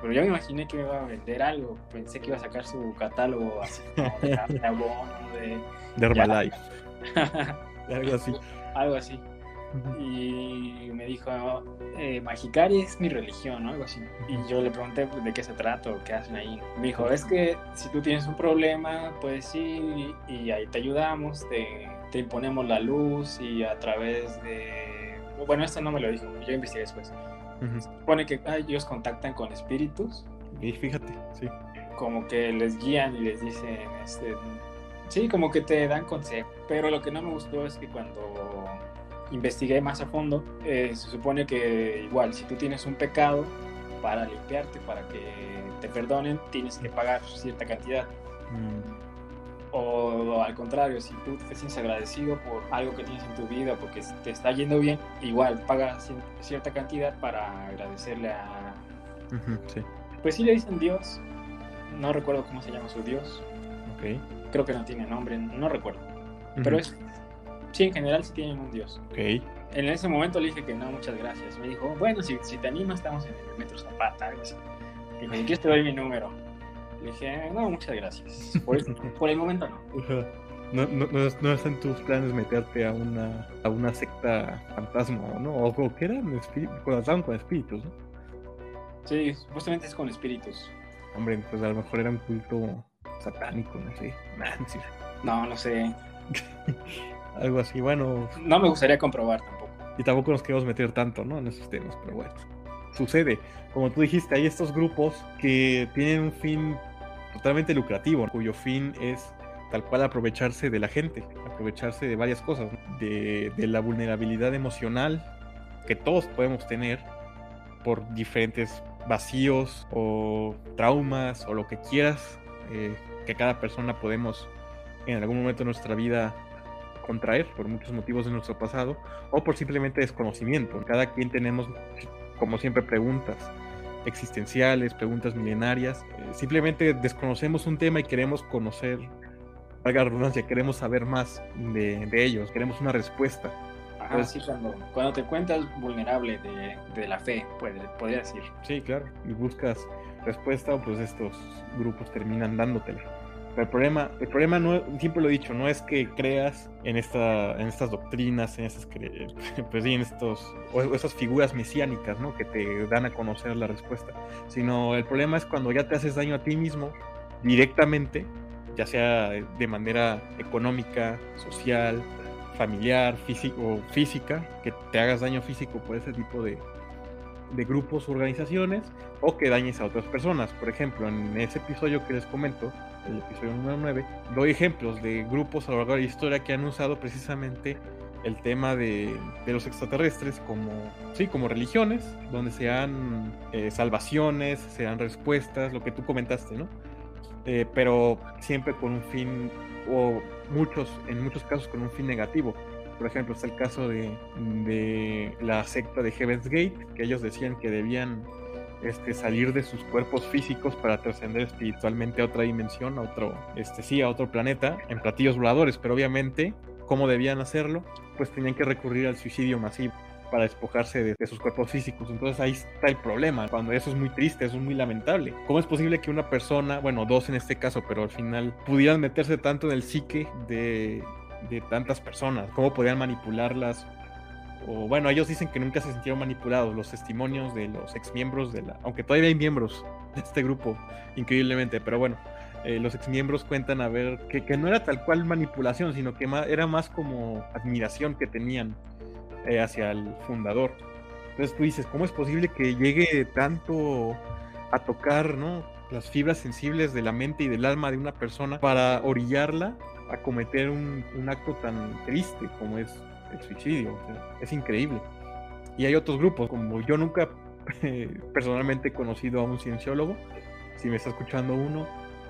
pero yo me imaginé que me iba a vender algo. Pensé que iba a sacar su catálogo así como de, de, de, de Herbalife. algo así. Algo así. Y me dijo, eh, Magicari es mi religión, ¿no? Algo así. Y yo le pregunté pues, de qué se trata o qué hacen ahí. Me dijo, es que si tú tienes un problema, pues ir y ahí te ayudamos, te, te imponemos la luz y a través de... Bueno, esto no me lo dijo, yo investigué después. Se supone que ellos contactan con espíritus. Y fíjate, sí. Como que les guían y les dicen, este, sí, como que te dan consejos. Pero lo que no me gustó es que cuando investigué más a fondo, eh, se supone que igual, si tú tienes un pecado, para limpiarte, para que te perdonen, tienes que pagar cierta cantidad. Mm. O, al contrario, si tú te sientes agradecido por algo que tienes en tu vida, porque te está yendo bien, igual paga cierta cantidad para agradecerle a... Pues sí le dicen Dios, no recuerdo cómo se llama su Dios. Okay. Creo que no tiene nombre, no recuerdo. Pero es Sí, en general sí tienen un dios. Ok. En ese momento le dije que no, muchas gracias. Me dijo, bueno, si, si te animas, estamos en el metro Zapata, algo así. Dijo, te doy mi número. Le dije, no, muchas gracias. Por, el momento no. No, no, no, está en tus planes meterte a una, a una secta fantasma, ¿no? O, que eran cuando estaban con espíritus, ¿no? Sí, supuestamente es con espíritus. Hombre, pues a lo mejor era un culto satánico, no sé. No, no sé. Algo así, bueno. No me gustaría comprobar tampoco. y tampoco nos queremos meter tanto, ¿no? En esos temas, pero bueno. Sucede. Como tú dijiste, hay estos grupos que tienen un fin totalmente lucrativo, cuyo fin es tal cual aprovecharse de la gente, aprovecharse de varias cosas, de, de la vulnerabilidad emocional que todos podemos tener por diferentes vacíos o traumas o lo que quieras eh, que cada persona podemos en algún momento de nuestra vida contraer por muchos motivos de nuestro pasado o por simplemente desconocimiento. Cada quien tenemos, como siempre, preguntas existenciales, preguntas milenarias. Eh, simplemente desconocemos un tema y queremos conocer, valga la redundancia, queremos saber más de, de ellos, queremos una respuesta. Ajá, sí, cuando, cuando te cuentas vulnerable de, de la fe, podría decir. Sí, claro, y buscas respuesta, pues estos grupos terminan dándotela. El problema, el problema no, siempre lo he dicho, no es que creas en esta, en estas doctrinas, en estas, pues sí, en estos, o esas figuras mesiánicas, ¿no? Que te dan a conocer la respuesta. Sino el problema es cuando ya te haces daño a ti mismo directamente, ya sea de manera económica, social, familiar, físico, física, que te hagas daño físico por ese tipo de, de grupos o organizaciones o que dañes a otras personas. Por ejemplo, en ese episodio que les comento, el episodio número 9, doy ejemplos de grupos a lo largo de la historia que han usado precisamente el tema de, de los extraterrestres como, sí, como religiones, donde sean eh, salvaciones, sean respuestas, lo que tú comentaste, ¿no? Eh, pero siempre con un fin, o muchos, en muchos casos con un fin negativo. Por ejemplo, está el caso de, la secta de Heaven's Gate, que ellos decían que debían este, salir de sus cuerpos físicos para trascender espiritualmente a otra dimensión, a otro, este, sí, a otro planeta, en platillos voladores, pero obviamente, ¿cómo debían hacerlo? Pues tenían que recurrir al suicidio masivo para despojarse de, de, sus cuerpos físicos. Entonces ahí está el problema, cuando eso es muy triste, eso es muy lamentable. ¿Cómo es posible que una persona, bueno, dos en este caso, pero al final pudieran meterse tanto en el psique de, de tantas personas? ¿Cómo podían manipularlas? o bueno, ellos dicen que nunca se sintieron manipulados, los testimonios de los exmiembros de la, aunque todavía hay miembros de este grupo, increíblemente, pero bueno, eh, los exmiembros cuentan a ver que, que, no era tal cual manipulación, sino que era más como admiración que tenían eh, hacia el fundador. Entonces tú dices, ¿cómo es posible que llegue tanto a tocar, ¿no? las fibras sensibles de la mente y del alma de una persona para orillarla a cometer un, acto tan triste como es el suicidio. O sea, es increíble. Y hay otros grupos, como yo nunca personalmente he conocido a un cienciólogo. Si me está escuchando uno,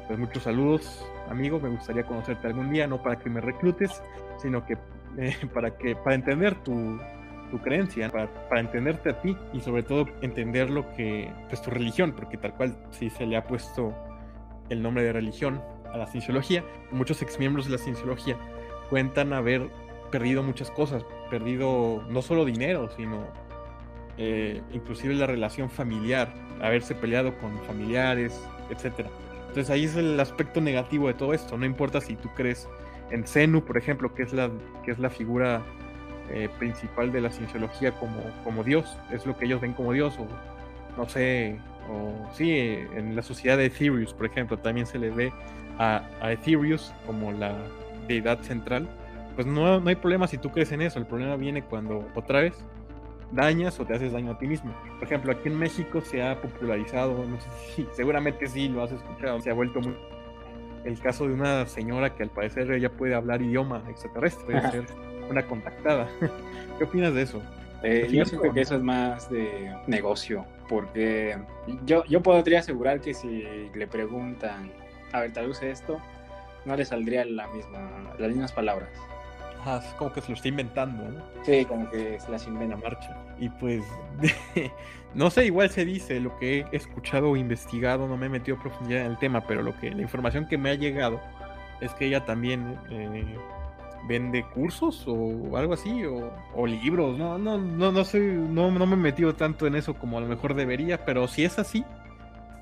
pues muchos saludos, amigo. Me gustaría conocerte algún día, no para que me reclutes, sino que eh, para que para entender tu, tu creencia, para, para, entenderte a ti y sobre todo entender lo que pues tu religión, porque tal cual si se le ha puesto el nombre de religión a la cienciología, muchos exmiembros de la cienciología cuentan haber perdido muchas cosas, perdido no solo dinero, sino eh, inclusive la relación familiar, haberse peleado con familiares, etcétera. Entonces ahí es el aspecto negativo de todo esto. No importa si tú crees en Zenu, por ejemplo, que es la, que es la figura eh, principal de la cienciología como, como Dios, es lo que ellos ven como Dios, o no sé, o sí, en la sociedad de Ethereus, por ejemplo, también se le ve a, a Ethereus como la deidad central pues no, no hay problema si tú crees en eso. El problema viene cuando otra vez dañas o te haces daño a ti mismo. Por ejemplo, aquí en México se ha popularizado, no sé si seguramente sí lo has escuchado, se ha vuelto muy el caso de una señora que al parecer ella puede hablar idioma extraterrestre, puede ser una contactada. ¿Qué opinas de eso? Eh, yo siento que eso es más de negocio, porque yo, yo podría asegurar que si le preguntan, a ver, traduce esto, no le saldría la misma, las mismas palabras. Ajá, es como que se lo está inventando, ¿no? Sí, como que se las inventa marcha. Y pues, no sé, igual se dice, lo que he escuchado o investigado, no me he metido a profundidad en el tema, pero lo que la información que me ha llegado es que ella también eh, vende cursos o algo así, o, o, libros, no, no, no, no sé, no, no me he metido tanto en eso como a lo mejor debería, pero si es así,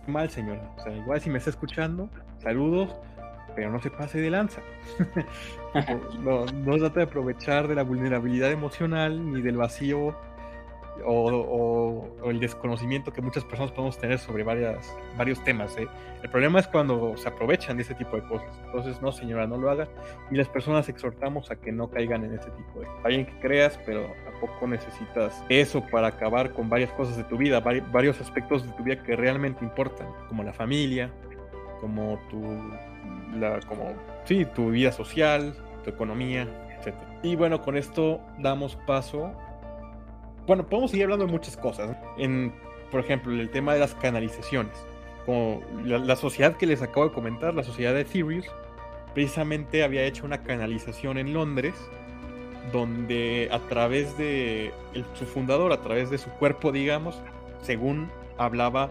mal señora. O sea, igual si me está escuchando, saludos pero no se pase de lanza. no, no trata de aprovechar de la vulnerabilidad emocional ni del vacío o, el desconocimiento que muchas personas podemos tener sobre varias, varios temas. ¿eh? El problema es cuando se aprovechan de ese tipo de cosas. Entonces, no, señora, no lo haga. Y las personas exhortamos a que no caigan en ese tipo de cosas. Alguien que creas, pero tampoco necesitas eso para acabar con varias cosas de tu vida, varios aspectos de tu vida que realmente importan, como la familia, como tu, la, como, sí, tu vida social, tu economía, etc. Y bueno, con esto damos paso bueno, podemos seguir hablando de muchas cosas. En, por ejemplo, el tema de las canalizaciones. Como la, sociedad que les acabo de comentar, la sociedad de Ethereum, precisamente había hecho una canalización en Londres, donde a través de su fundador, a través de su cuerpo, digamos, según hablaba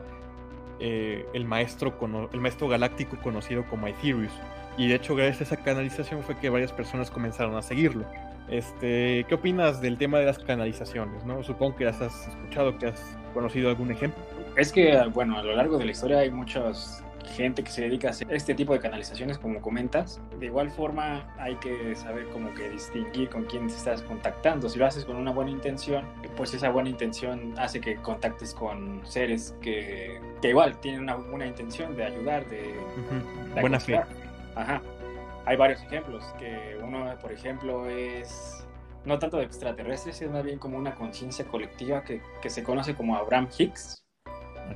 eh, el, maestro, el maestro galáctico conocido como Ethereum. Y de hecho, gracias a esa canalización fue que varias personas comenzaron a seguirlo. Este, ¿Qué opinas del tema de las canalizaciones? ¿no? Supongo que las has escuchado, que has conocido algún ejemplo. Es que, bueno, a lo largo de la historia hay mucha gente que se dedica a hacer este tipo de canalizaciones, como comentas. De igual forma, hay que saber como que distinguir con quién te estás contactando. Si lo haces con una buena intención, pues esa buena intención hace que contactes con seres que, que igual tienen una buena intención de ayudar, de... Buena fe. Ajá hay varios ejemplos, que uno, por ejemplo, es no tanto de extraterrestres, es más bien como una conciencia colectiva que, que, se conoce como Abraham Hicks.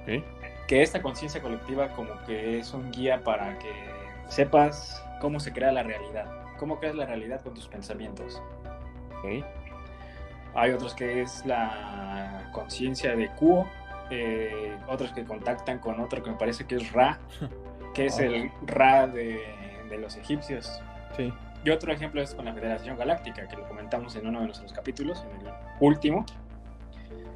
Okay. Que esta conciencia colectiva como que es un guía para que sepas cómo se crea la realidad, cómo creas la realidad con tus pensamientos. Okay. Hay otros que es la conciencia de Kuo, eh, otros que contactan con otro que me parece que es Ra, que es el Ra de de los egipcios. Sí. Y otro ejemplo es con la Federación Galáctica, que lo comentamos en uno de nuestros capítulos, en el último.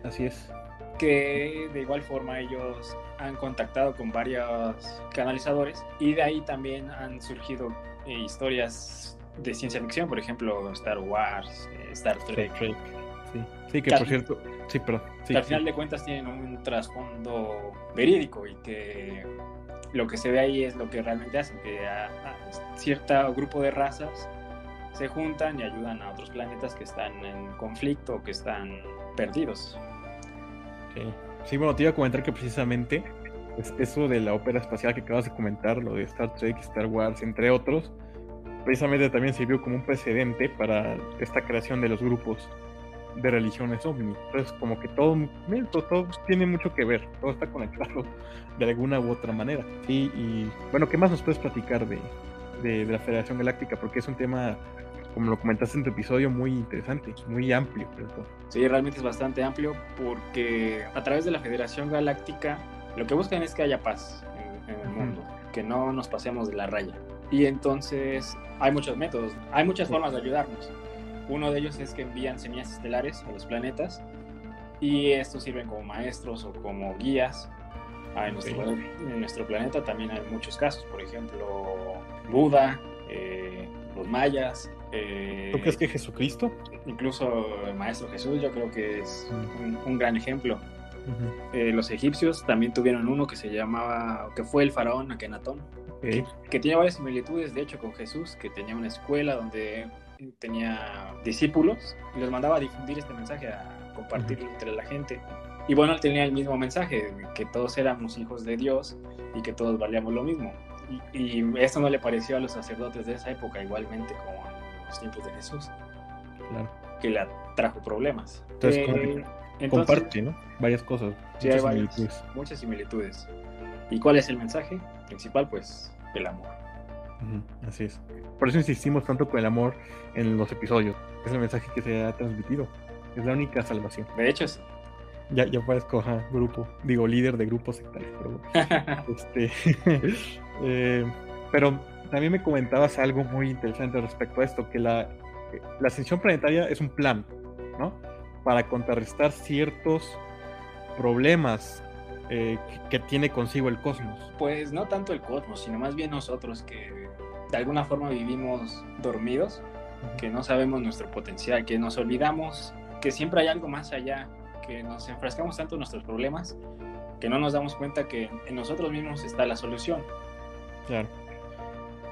Así es. Que de igual forma ellos han contactado con varios canalizadores y de ahí también han surgido eh, historias de ciencia ficción, por ejemplo, Star Wars, eh, Star Trek. Sí. sí, que, por cierto, sí, pero al final de cuentas tienen un trasfondo verídico y que lo que se ve ahí es lo que realmente hacen, que a, cierto grupo de razas se juntan y ayudan a otros planetas que están en conflicto o que están perdidos. Sí. bueno, te iba a comentar que precisamente eso de la ópera espacial que acabas de comentar, lo de Star Trek, Star Wars, entre otros, precisamente también sirvió como un precedente para esta creación de los grupos de religiones ovni. Entonces, como que todo, todo, tiene mucho que ver, todo está conectado de alguna u otra manera. Y, y bueno, ¿qué más nos puedes platicar de, de, la Federación Galáctica? Porque es un tema, como lo comentaste en tu episodio, muy interesante, muy amplio. Sí, realmente es bastante amplio porque a través de la Federación Galáctica lo que buscan es que haya paz en, el mundo, que no nos pasemos de la raya. Y entonces hay muchos métodos, hay muchas formas de ayudarnos. Uno de ellos es que envían semillas estelares a los planetas y estos sirven como maestros o como guías. en, nuestro, planeta también hay muchos casos, por ejemplo, Buda, eh, los mayas. Eh, ¿Tú crees que Jesucristo? Incluso el Maestro Jesús, yo creo que es un, gran ejemplo. Eh, los egipcios también tuvieron uno que se llamaba, que fue el faraón Akenatón, que, tiene varias similitudes, de hecho, con Jesús, que tenía una escuela donde tenía discípulos y los mandaba a difundir este mensaje, a compartirlo entre la gente. Y bueno, él tenía el mismo mensaje, que todos éramos hijos de Dios y que todos valíamos lo mismo. Y, esto no le pareció a los sacerdotes de esa época, igualmente como los tiempos de Jesús, claro. que le trajo problemas. Entonces, eh, comparte, ¿no? Varias cosas. muchas, similitudes. muchas similitudes. ¿Y cuál es el mensaje principal? Pues el amor. así es. Por eso insistimos tanto con el amor en los episodios. Es el mensaje que se ha transmitido. Es la única salvación. De hecho, sí. Ya, ya parezco grupo, digo líder de grupos sectarios, pero este, eh, pero también me comentabas algo muy interesante respecto a esto, que la, la ascensión planetaria es un plan, ¿no? Para contrarrestar ciertos problemas eh, que, tiene consigo el cosmos. Pues no tanto el cosmos, sino más bien nosotros que de alguna forma vivimos dormidos, que no sabemos nuestro potencial, que nos olvidamos que siempre hay algo más allá, que nos enfrascamos tanto en nuestros problemas que no nos damos cuenta que en nosotros mismos está la solución. Claro.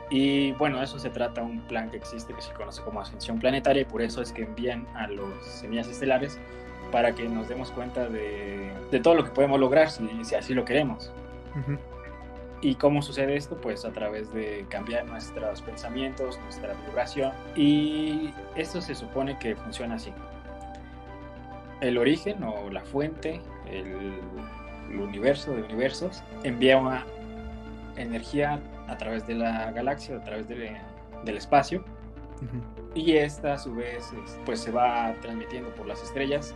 Y bueno, eso se trata un plan que existe que se conoce como ascensión planetaria y por eso es que envían a los semillas estelares para que nos demos cuenta de, de todo lo que podemos lograr si, si así lo queremos. ¿Y cómo sucede esto? Pues a través de cambiar nuestros pensamientos, nuestra vibración. Y esto se supone que funciona así. El origen o la fuente, el, el universo de universos, envía una energía a través de la galaxia, a través de, del espacio. Y esta a su vez pues se va transmitiendo por las estrellas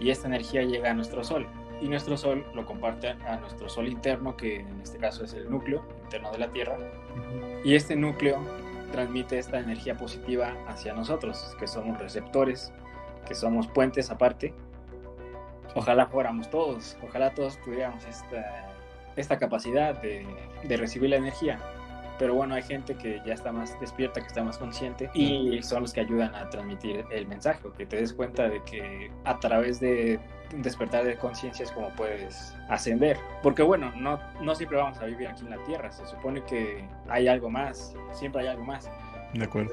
y esta energía llega a nuestro Sol y nuestro Sol lo comparte a nuestro Sol interno, que en este caso es el núcleo interno de la Tierra. Y este núcleo transmite esta energía positiva hacia nosotros, que somos receptores, que somos puentes aparte. Ojalá fuéramos todos, ojalá todos tuviéramos esta, esta capacidad de, de recibir la energía pero bueno, hay gente que ya está más despierta, que está más consciente y son los que ayudan a transmitir el mensaje, que te des cuenta de que a través de despertar de conciencia es como puedes ascender. Porque bueno, no, no siempre vamos a vivir aquí en la Tierra, se supone que hay algo más, siempre hay algo más. De acuerdo.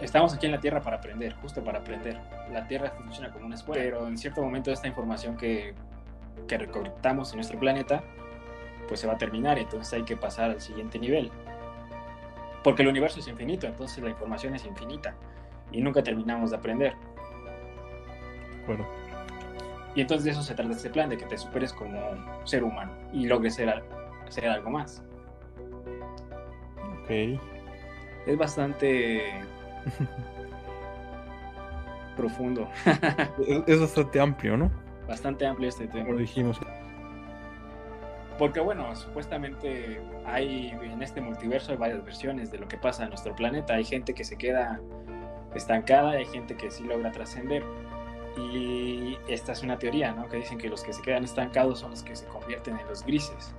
Estamos aquí en la Tierra para aprender, justo para aprender. La Tierra funciona como una escuela, pero en cierto momento esta información que, que recolectamos en nuestro planeta pues se va a terminar, entonces hay que pasar al siguiente nivel. Porque el universo es infinito, entonces la información es infinita y nunca terminamos de aprender. Bueno. Y entonces de eso se trata este plan, de que te superes como ser humano y logres ser, ser algo más. Ok. Es bastante profundo. es, bastante amplio, ¿no? Bastante amplio este tema. Como dijimos. Porque bueno, supuestamente hay en este multiverso hay varias versiones de lo que pasa en nuestro planeta. Hay gente que se queda estancada, hay gente que sí logra trascender. Y esta es una teoría, ¿no? Que dicen que los que se quedan estancados son los que se convierten en los grises.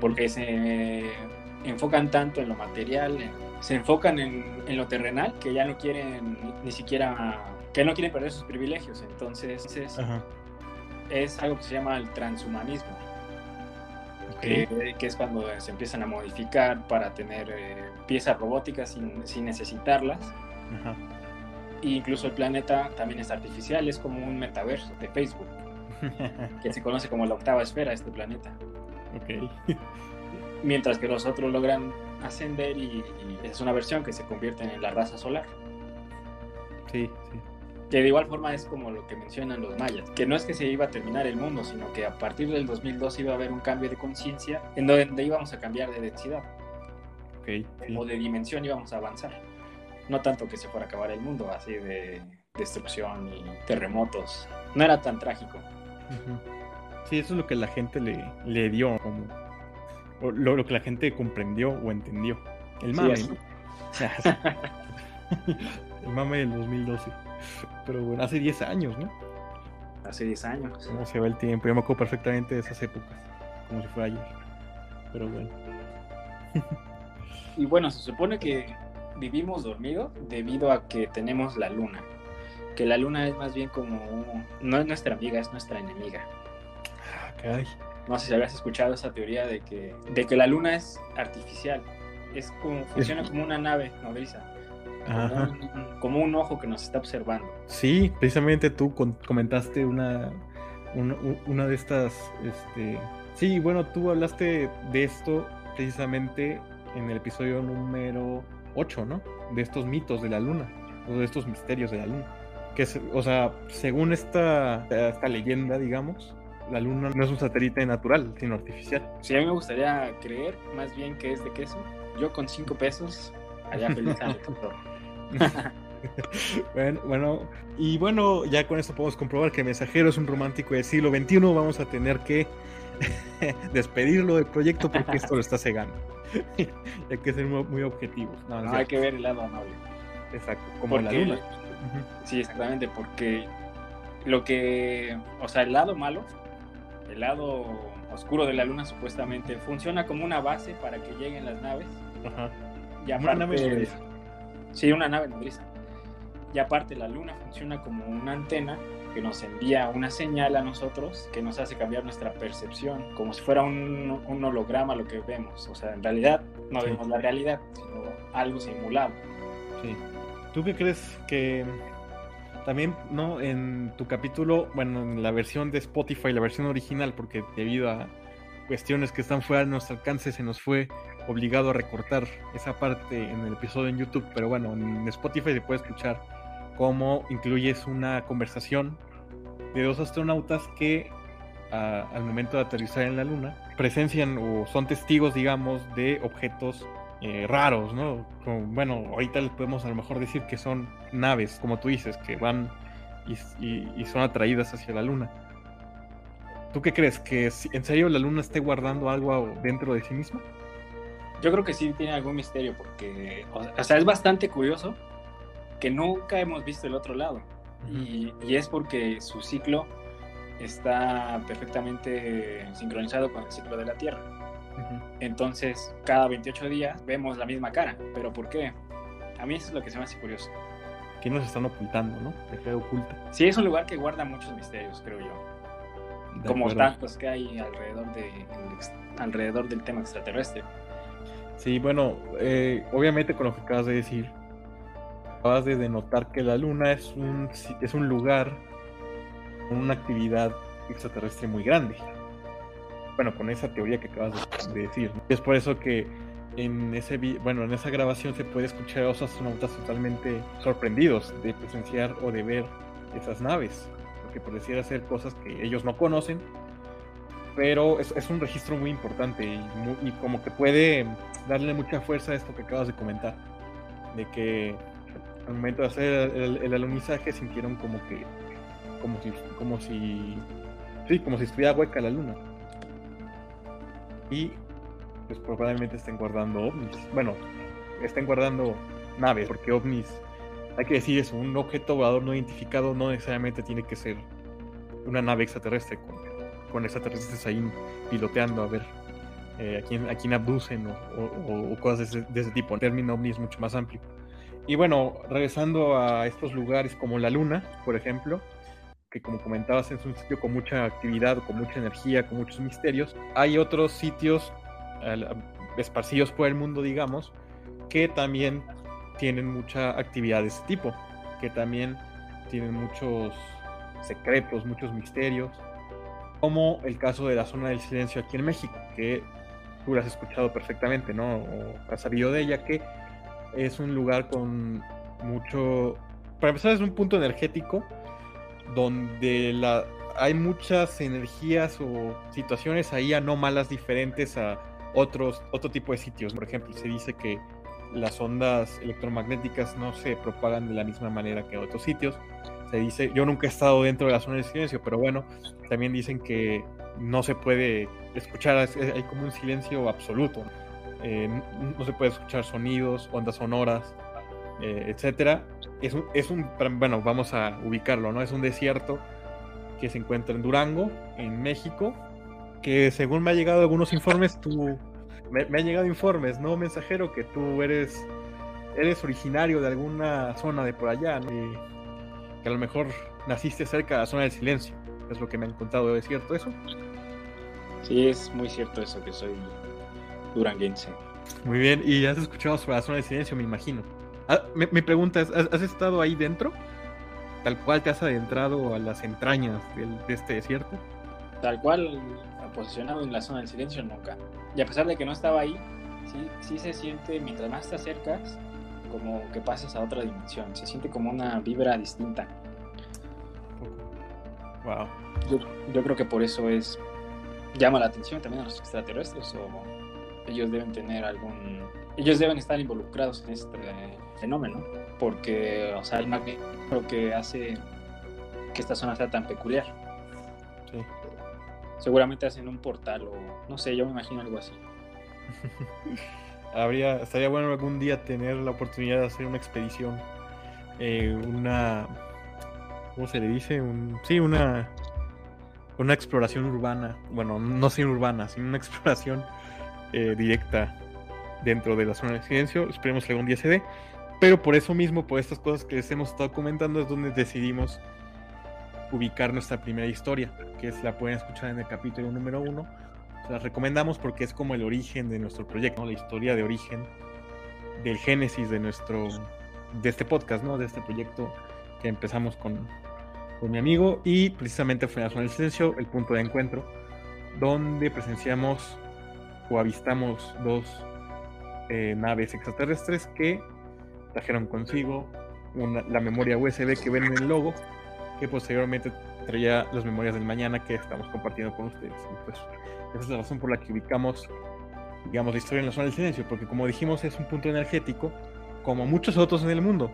Porque se enfocan tanto en lo material, se enfocan en, en, lo terrenal, que ya no quieren ni siquiera, que no quieren perder sus privilegios. Entonces, es, es algo que se llama el transhumanismo que, es cuando se empiezan a modificar para tener eh, piezas robóticas sin, sin necesitarlas. Ajá. E incluso el planeta también es artificial, es como un metaverso de Facebook, que se conoce como la octava esfera, este planeta. Okay. Mientras que los otros logran ascender y, y es una versión que se convierte en la raza solar. Sí, sí que de igual forma es como lo que mencionan los mayas, que no es que se iba a terminar el mundo, sino que a partir del 2002 iba a haber un cambio de conciencia en donde íbamos a cambiar de densidad okay, sí. o de dimensión íbamos a avanzar. No tanto que se fuera a acabar el mundo, así de destrucción y terremotos. No era tan trágico. Uh -huh. Sí, eso es lo que la gente le, le dio, como lo, lo, que la gente comprendió o entendió. El mame. Sí, el mame del 2012. Pero bueno, hace 10 años, ¿no? Hace 10 años. ¿Cómo se va el tiempo? Yo me acuerdo perfectamente de esas épocas, como si fuera ayer. Pero bueno. y bueno, se supone que vivimos dormidos debido a que tenemos la luna. Que la luna es más bien como. No es nuestra amiga, es nuestra enemiga. Ah, caray. No sé si habías escuchado esa teoría de que, de que la luna es artificial. Es como, funciona como una nave nodriza. Como un, como un, ojo que nos está observando. Sí, precisamente tú comentaste una, una, una, de estas, este... sí, bueno, tú hablaste de esto precisamente en el episodio número 8, ¿no? De estos mitos de la luna, o de estos misterios de la luna. Que, o sea, según esta, esta leyenda, digamos, la luna no es un satélite natural, sino artificial. Sí, a mí me gustaría creer más bien que es de queso. Yo con 5 pesos allá feliz bueno, bueno, y bueno, ya con esto podemos comprobar que Mensajero es un romántico del siglo XXI. Vamos a tener que despedirlo del proyecto porque esto lo está cegando. hay que ser muy, muy objetivos. No, no hay que ver el lado amable. Exacto, como porque, la luna. Sí, exactamente, porque lo que, o sea, el lado malo, el lado oscuro de la luna supuestamente funciona como una base para que lleguen las naves. Ajá. Y aparte, Sí, una nave nodriza. Y aparte la luna funciona como una antena que nos envía una señal a nosotros que nos hace cambiar nuestra percepción, como si fuera un, un holograma lo que vemos. O sea, en realidad no sí. vemos la realidad, sino algo simulado. Sí. ¿Tú qué crees que, también, ¿no? En tu capítulo, bueno, en la versión de Spotify, la versión original, porque debido a cuestiones que están fuera de nuestro alcance, se nos fue obligado a recortar esa parte en el episodio en YouTube, pero bueno, en Spotify se puede escuchar cómo incluyes una conversación de dos astronautas que al momento de aterrizar en la Luna presencian o son testigos, digamos, de objetos eh, raros, ¿no? Bueno, ahorita les podemos a lo mejor decir que son naves, como tú dices, que van y, son atraídas hacia la Luna. ¿Tú qué crees? ¿Que en serio la Luna esté guardando algo dentro de sí misma? Yo creo que sí tiene algún misterio, porque, o sea, es bastante curioso que nunca hemos visto el otro lado. y, y, es porque su ciclo está perfectamente sincronizado con el ciclo de la Tierra. Entonces, cada 28 días vemos la misma cara. ¿Pero por qué? A mí eso es lo que se me hace curioso. ¿Qué nos están ocultando, no? ¿De qué oculta? Sí, es un lugar que guarda muchos misterios, creo yo. Como tantos que hay alrededor, de, alrededor del tema extraterrestre. Sí, bueno, eh, obviamente con lo que acabas de decir, acabas de denotar que la luna es un, es un lugar con una actividad extraterrestre muy grande bueno, con esa teoría que acabas de, decir. Es por eso que en ese bueno, en esa grabación se puede escuchar a los astronautas totalmente sorprendidos de presenciar o de ver esas naves, porque pareciera ser cosas que ellos no conocen, pero es, un registro muy importante y, como que puede darle mucha fuerza a esto que acabas de comentar, de que al momento de hacer el, alunizaje sintieron como que, como si, como si, sí, como si estuviera hueca la luna y pues probablemente estén guardando ovnis. Bueno, estén guardando naves, porque ovnis, hay que decir eso, un objeto volador no identificado no necesariamente tiene que ser una nave extraterrestre con, con extraterrestres ahí piloteando a ver eh, a, quién, a quién abducen o, cosas de ese, tipo. El término ovni es mucho más amplio. Y bueno, regresando a estos lugares como la Luna, por ejemplo, que como comentabas es un sitio con mucha actividad, con mucha energía, con muchos misterios. Hay otros sitios esparcidos por el mundo, digamos, que también tienen mucha actividad de ese tipo, que también tienen muchos secretos, muchos misterios, como el caso de la zona del silencio aquí en México, que tú lo has escuchado perfectamente, ¿no? O has sabido de ella, que es un lugar con mucho... Para empezar, es un punto energético donde la, hay muchas energías o situaciones ahí anómalas diferentes a otros, otro tipo de sitios. Por ejemplo, se dice que las ondas electromagnéticas no se propagan de la misma manera que en otros sitios. Se dice, yo nunca he estado dentro de la zona de silencio, pero bueno, también dicen que no se puede escuchar, hay como un silencio absoluto. Eh, no se puede escuchar sonidos, ondas sonoras, eh, etcétera. Es un, es un, bueno, vamos a ubicarlo, ¿no? Es un desierto que se encuentra en Durango, en México, que según me ha llegado algunos informes, tú, me, han llegado informes, ¿no, mensajero? Que tú eres, eres originario de alguna zona de por allá, que a lo mejor naciste cerca de la zona del silencio, es lo que me han contado, ¿es cierto eso? Sí, es muy cierto eso, que soy duranguense. Muy bien, y has escuchado sobre la zona del silencio, me imagino. Ah, mi, pregunta es, ¿has, estado ahí dentro? ¿Tal cual te has adentrado a las entrañas de este desierto? Tal cual, posicionado en la zona del silencio, nunca. Y a pesar de que no estaba ahí, sí, sí se siente, mientras más te acercas, como que pasas a otra dimensión. Se siente como una vibra distinta. Wow. Yo, yo creo que por eso es llama la atención también a los extraterrestres o ellos deben tener algún ellos deben estar involucrados en este fenómeno, porque, o sea, el lo que hace que esta zona sea tan peculiar. Sí. Seguramente hacen un portal o no sé, yo me imagino algo así. Habría, estaría bueno algún día tener la oportunidad de hacer una expedición, eh, una, ¿cómo se le dice? Un, sí, una, una exploración urbana, bueno, no sin urbana, sino una exploración eh, directa dentro de la zona de silencio. Esperemos que algún día se dé. Pero por eso mismo, por estas cosas que les hemos estado comentando, es donde decidimos ubicar nuestra primera historia, que es la pueden escuchar en el capítulo número uno. Se las recomendamos porque es como el origen de nuestro proyecto, la historia de origen del génesis de nuestro de este podcast, ¿no? De este proyecto que empezamos con, con mi amigo y precisamente fue la zona del silencio, el punto de encuentro, donde presenciamos o avistamos dos eh, naves extraterrestres que trajeron consigo la memoria USB que ven en el logo, que posteriormente traía las memorias del mañana que estamos compartiendo con ustedes. pues esa es la razón por la que ubicamos, digamos, la historia en la zona del silencio, porque como dijimos es un punto energético, como muchos otros en el mundo.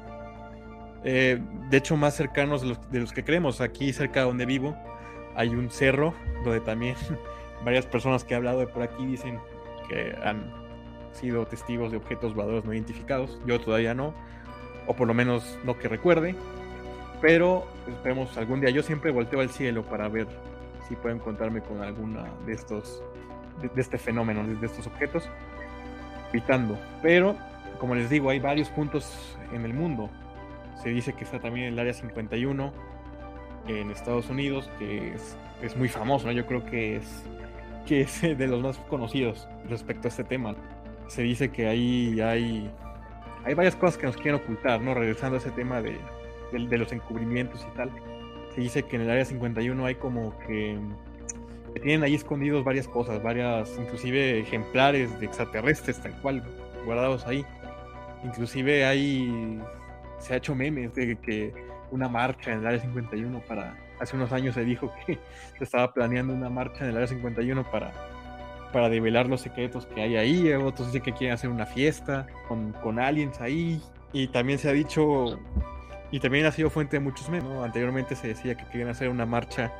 Eh, de hecho, más cercanos de los, de los que creemos. Aquí cerca de donde vivo hay un cerro donde también varias personas que he hablado de por aquí dicen que han sido testigos de objetos voladores no identificados. Yo todavía no, o por lo menos no que recuerde. Pero esperemos algún día. Yo siempre volteo al cielo para ver si puedo encontrarme con alguna de estos, de, este fenómeno, de, estos objetos, evitando. Pero, como les digo, hay varios puntos en el mundo. Se dice que está también el área 51 en Estados Unidos, que es, es muy famoso. Yo creo que es, que es de los más conocidos respecto a este tema. Se dice que ahí hay, hay varias cosas que nos quieren ocultar, ¿no? Regresando a ese tema de, de, los encubrimientos y tal. Se dice que en el área 51 hay como que, tienen ahí escondidos varias cosas, varias, inclusive ejemplares de extraterrestres tal cual, guardados ahí. Inclusive hay, se ha hecho memes de que una marcha en el área 51 para, hace unos años se dijo que se estaba planeando una marcha en el área 51 para, para develar los secretos que hay ahí. Otros dicen que quieren hacer una fiesta con, con aliens ahí. Y también se ha dicho y también ha sido fuente de muchos memes. Anteriormente se decía que querían hacer una marcha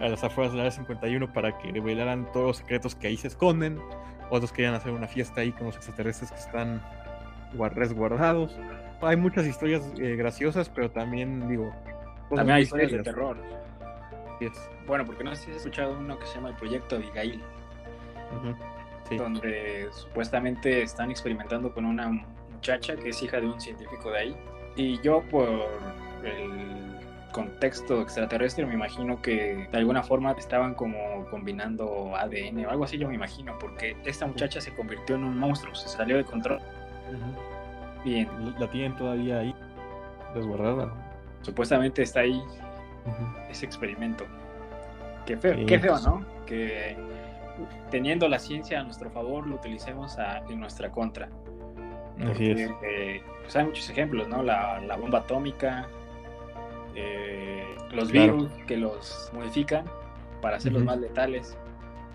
a las afueras del área 51 para que revelaran todos los secretos que ahí se esconden. Otros querían hacer una fiesta ahí con los extraterrestres que están resguardados. Hay muchas historias eh, graciosas, pero también, digo. También hay historias de terror. Bueno, porque no sé si has escuchado uno que se llama el Proyecto Abigail. Donde supuestamente están experimentando con una muchacha que es hija de un científico de ahí y yo por el contexto extraterrestre me imagino que de alguna forma estaban como combinando ADN o algo así yo me imagino porque esta muchacha se convirtió en un monstruo, se salió de control. Bien. La tienen todavía ahí, resguardada. Supuestamente está ahí ese experimento. Qué feo, qué feo, ¿no? Que teniendo la ciencia a nuestro favor lo utilicemos en nuestra contra. Así es. Eh, pues hay muchos ejemplos, ¿no? La, bomba atómica, eh, los virus que los modifican para hacerlos más letales,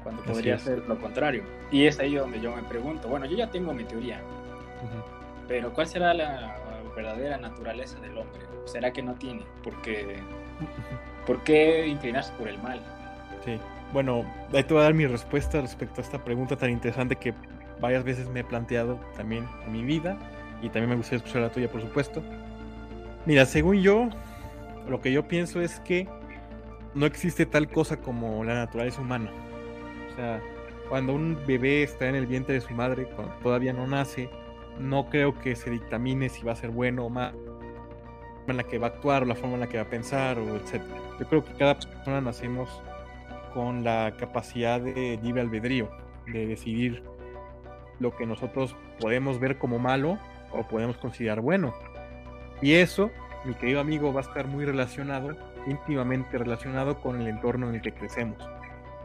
cuando podría ser lo contrario. Y es ahí donde yo me pregunto, bueno, yo ya tengo mi teoría, pero ¿cuál será la verdadera naturaleza del hombre? ¿Será que no tiene? Porque, ¿Por qué inclinarse por el mal? Sí, bueno, ahí te voy a dar mi respuesta respecto a esta pregunta tan interesante que varias veces me he planteado también en mi vida y también me gustaría escuchar la tuya, por supuesto. Mira, según yo, lo que yo pienso es que no existe tal cosa como la naturaleza humana. O sea, cuando un bebé está en el vientre de su madre, cuando todavía no nace, no creo que se dictamine si va a ser bueno o mal, la forma en la que va a actuar o la forma en la que va a pensar o etc. Yo creo que cada persona nacemos con la capacidad de libre albedrío, de decidir lo que nosotros podemos ver como malo o podemos considerar bueno. Y eso, mi querido amigo, va a estar muy relacionado, íntimamente relacionado con el entorno en el que crecemos,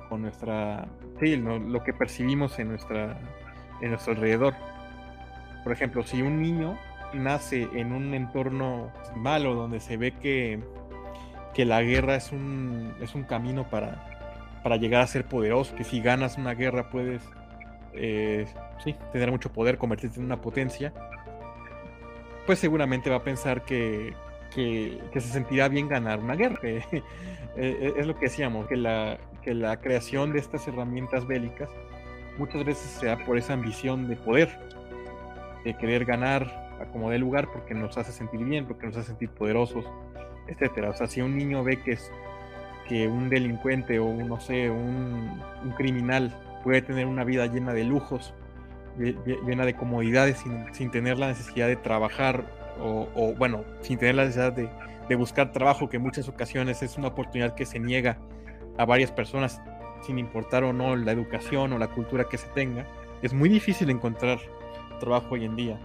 con nuestra, sí, lo que percibimos en, nuestra, en nuestro alrededor. Por ejemplo, si un niño nace en un entorno malo donde se ve que, que la guerra es un, es un camino para, para llegar a ser poderoso, que si ganas una guerra puedes eh, tener mucho poder, convertirse en una potencia, pues seguramente va a pensar que, que, se sentirá bien ganar una guerra. Eh, es lo que decíamos, que la, que la creación de estas herramientas bélicas muchas veces se da por esa ambición de poder, de querer ganar a como dé lugar porque nos hace sentir bien, porque nos hace sentir poderosos, etcétera. O sea, si un niño ve que es que un delincuente o no sé, un criminal puede tener una vida llena de lujos, llena de comodidades sin, tener la necesidad de trabajar o, bueno, sin tener la necesidad de, buscar trabajo, que en muchas ocasiones es una oportunidad que se niega a varias personas sin importar o no la educación o la cultura que se tenga. Es muy difícil encontrar trabajo hoy en día.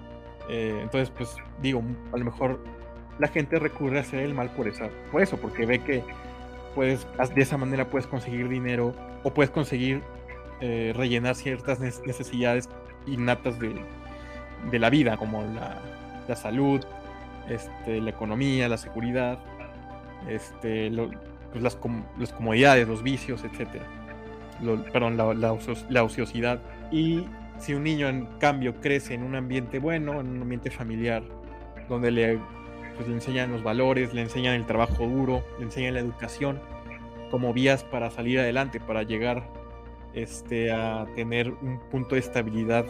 Eh, entonces, pues digo, a lo mejor la gente recurre a hacer el mal por, esa, por eso, porque ve que puedes, de esa manera puedes conseguir dinero o puedes conseguir eh, rellenar ciertas necesidades innatas de, de la vida, como la, la salud, este, la economía, la seguridad, este, pues las, comodidades, los vicios, etc. perdón, la, la, ociosidad. Y si un niño, en cambio, crece en un ambiente bueno, en un ambiente familiar, donde le, pues, le enseñan los valores, le enseñan el trabajo duro, le enseñan la educación como vías para salir adelante, para llegar este, a tener un punto de estabilidad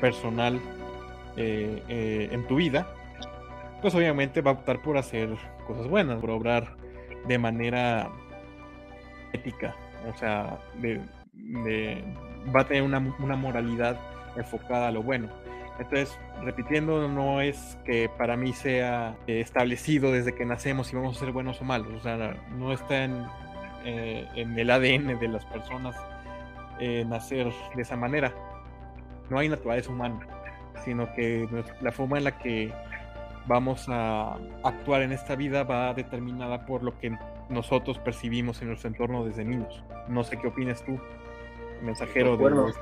personal eh, eh, en tu vida, pues obviamente va a optar por hacer cosas buenas, por obrar de manera ética, o sea, va a tener una, una, moralidad enfocada a lo bueno. Entonces, repitiendo, no es que para mí sea establecido desde que nacemos si vamos a ser buenos o malos, o sea, no está en, eh, en el ADN de las personas eh, nacer de esa manera. No hay naturaleza humana, sino que la forma en la que vamos a actuar en esta vida va determinada por lo que nosotros percibimos en nuestro entorno desde niños. No sé qué opinas tú, mensajero Concuerdo. de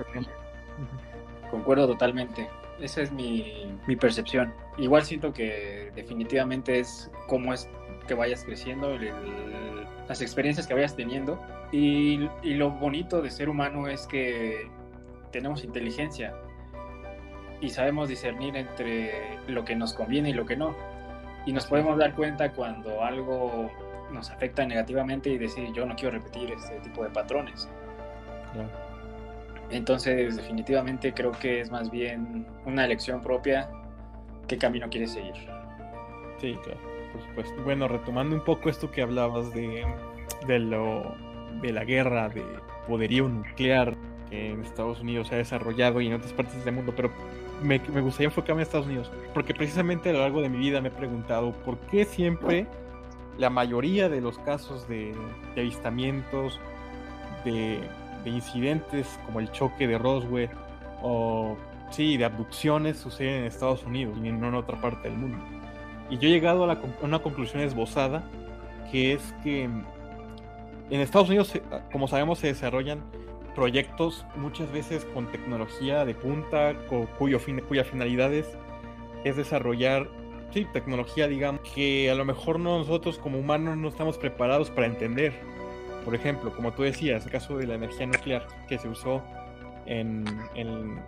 Concuerdo totalmente. Esa es mi, mi, percepción. Igual siento que definitivamente es cómo es que vayas creciendo, las experiencias que vayas teniendo. Y, y lo bonito de ser humano es que tenemos inteligencia y sabemos discernir entre lo que nos conviene y lo que no. Y nos podemos dar cuenta cuando algo nos afecta negativamente y decir yo no quiero repetir este tipo de patrones. Entonces definitivamente creo que es más bien una elección propia qué camino quieres seguir. Sí, claro, por supuesto. Bueno, retomando un poco esto que hablabas de, de, lo, de la guerra, de poderío nuclear que en Estados Unidos se ha desarrollado y en otras partes del mundo, pero me, gustaría enfocarme en Estados Unidos, porque precisamente a lo largo de mi vida me he preguntado por qué siempre la mayoría de los casos de, avistamientos, de, incidentes como el choque de Roswell o sí, de abducciones suceden en Estados Unidos y no en otra parte del mundo. Y yo he llegado a, una conclusión esbozada, que es que en Estados Unidos, como sabemos, se desarrollan proyectos muchas veces con tecnología de punta, cuyo fin, cuya finalidad es, desarrollar sí, tecnología, digamos, que a lo mejor nosotros como humanos no estamos preparados para entender. Por ejemplo, como tú decías, el caso de la energía nuclear que se usó en,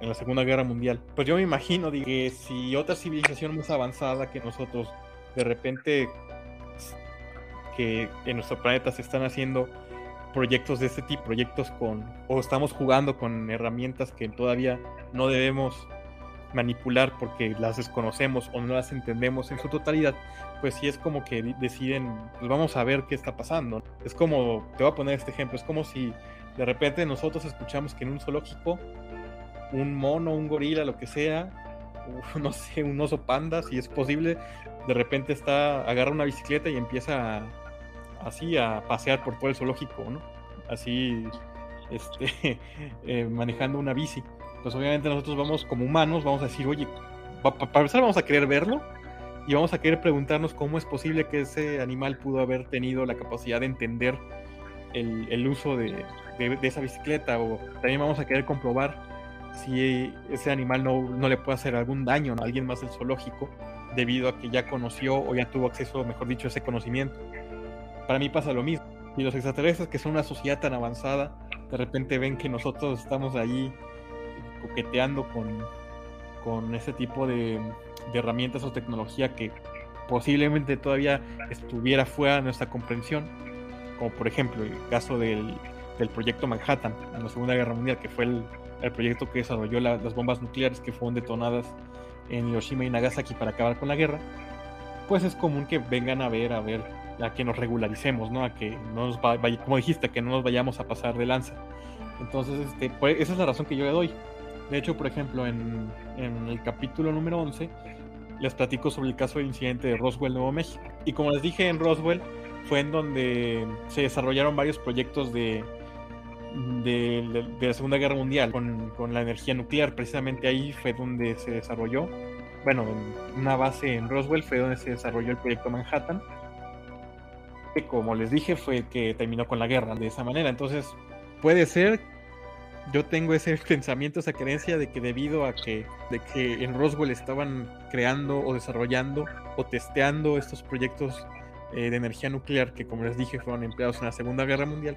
la Segunda Guerra Mundial. Pues yo me imagino que si otra civilización más avanzada que nosotros de repente que en nuestro planeta se están haciendo proyectos de este tipo, proyectos con, o estamos jugando con herramientas que todavía no debemos manipular porque las desconocemos o no las entendemos en su totalidad, pues sí es como que deciden, pues vamos a ver qué está pasando. Es como, te voy a poner este ejemplo, es como si de repente nosotros escuchamos que en un zoológico un mono, un gorila, lo que sea, no sé, un oso panda, si es posible, de repente está, agarra una bicicleta y empieza a así a pasear por todo el zoológico, ¿no? Así, este, eh, manejando una bici. Pues obviamente nosotros vamos como humanos, vamos a decir, oye, para empezar vamos a querer verlo y vamos a querer preguntarnos cómo es posible que ese animal pudo haber tenido la capacidad de entender el, uso de, esa bicicleta o también vamos a querer comprobar si ese animal no, no le puede hacer algún daño a alguien más del zoológico debido a que ya conoció o ya tuvo acceso, mejor dicho, a ese conocimiento para mí pasa lo mismo. Y los extraterrestres, que son una sociedad tan avanzada, de repente ven que nosotros estamos ahí coqueteando con, con ese tipo de, herramientas o tecnología que posiblemente todavía estuviera fuera de nuestra comprensión, como por ejemplo el caso del, proyecto Manhattan en la Segunda Guerra Mundial, que fue el, proyecto que desarrolló las bombas nucleares que fueron detonadas en Hiroshima y Nagasaki para acabar con la guerra, pues es común que vengan a ver, a ver a que nos regularicemos, ¿no? A que no nos vaya, como dijiste, que no nos vayamos a pasar de lanza. Entonces, este, pues, esa es la razón que yo le doy. De hecho, por ejemplo, en, en, el capítulo número 11 les platico sobre el caso del incidente de Roswell, Nuevo México. Y como les dije, en Roswell fue en donde se desarrollaron varios proyectos de, de, la Segunda Guerra Mundial con, con, la energía nuclear. Precisamente ahí fue donde se desarrolló bueno, una base en Roswell fue donde se desarrolló el proyecto Manhattan, que como les dije fue que terminó con la guerra de esa manera. Entonces, puede ser, yo tengo ese pensamiento, esa creencia de que debido a que, de que en Roswell estaban creando o desarrollando o testeando estos proyectos eh, de energía nuclear que como les dije fueron empleados en la Segunda Guerra Mundial,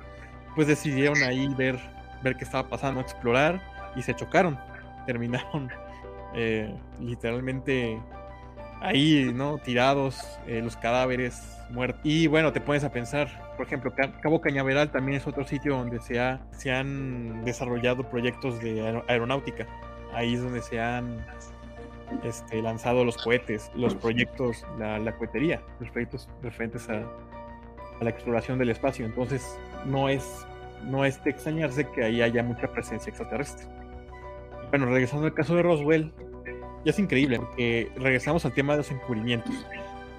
pues decidieron ahí ver, ver qué estaba pasando, explorar y se chocaron. Terminaron eh, literalmente ahí, ¿no? Tirados, eh, los cadáveres muertos. Y bueno, te pones a pensar, por ejemplo, Cabo Cañaveral también es otro sitio donde se, ha, se han desarrollado proyectos de aeronáutica. Ahí es donde se han este, lanzado los cohetes, los proyectos, la, la cohetería, los proyectos referentes a, a, la exploración del espacio. Entonces, no es, no es de extrañarse que ahí haya mucha presencia extraterrestre. Bueno, regresando al caso de Roswell, ya es increíble, porque regresamos al tema de los encubrimientos.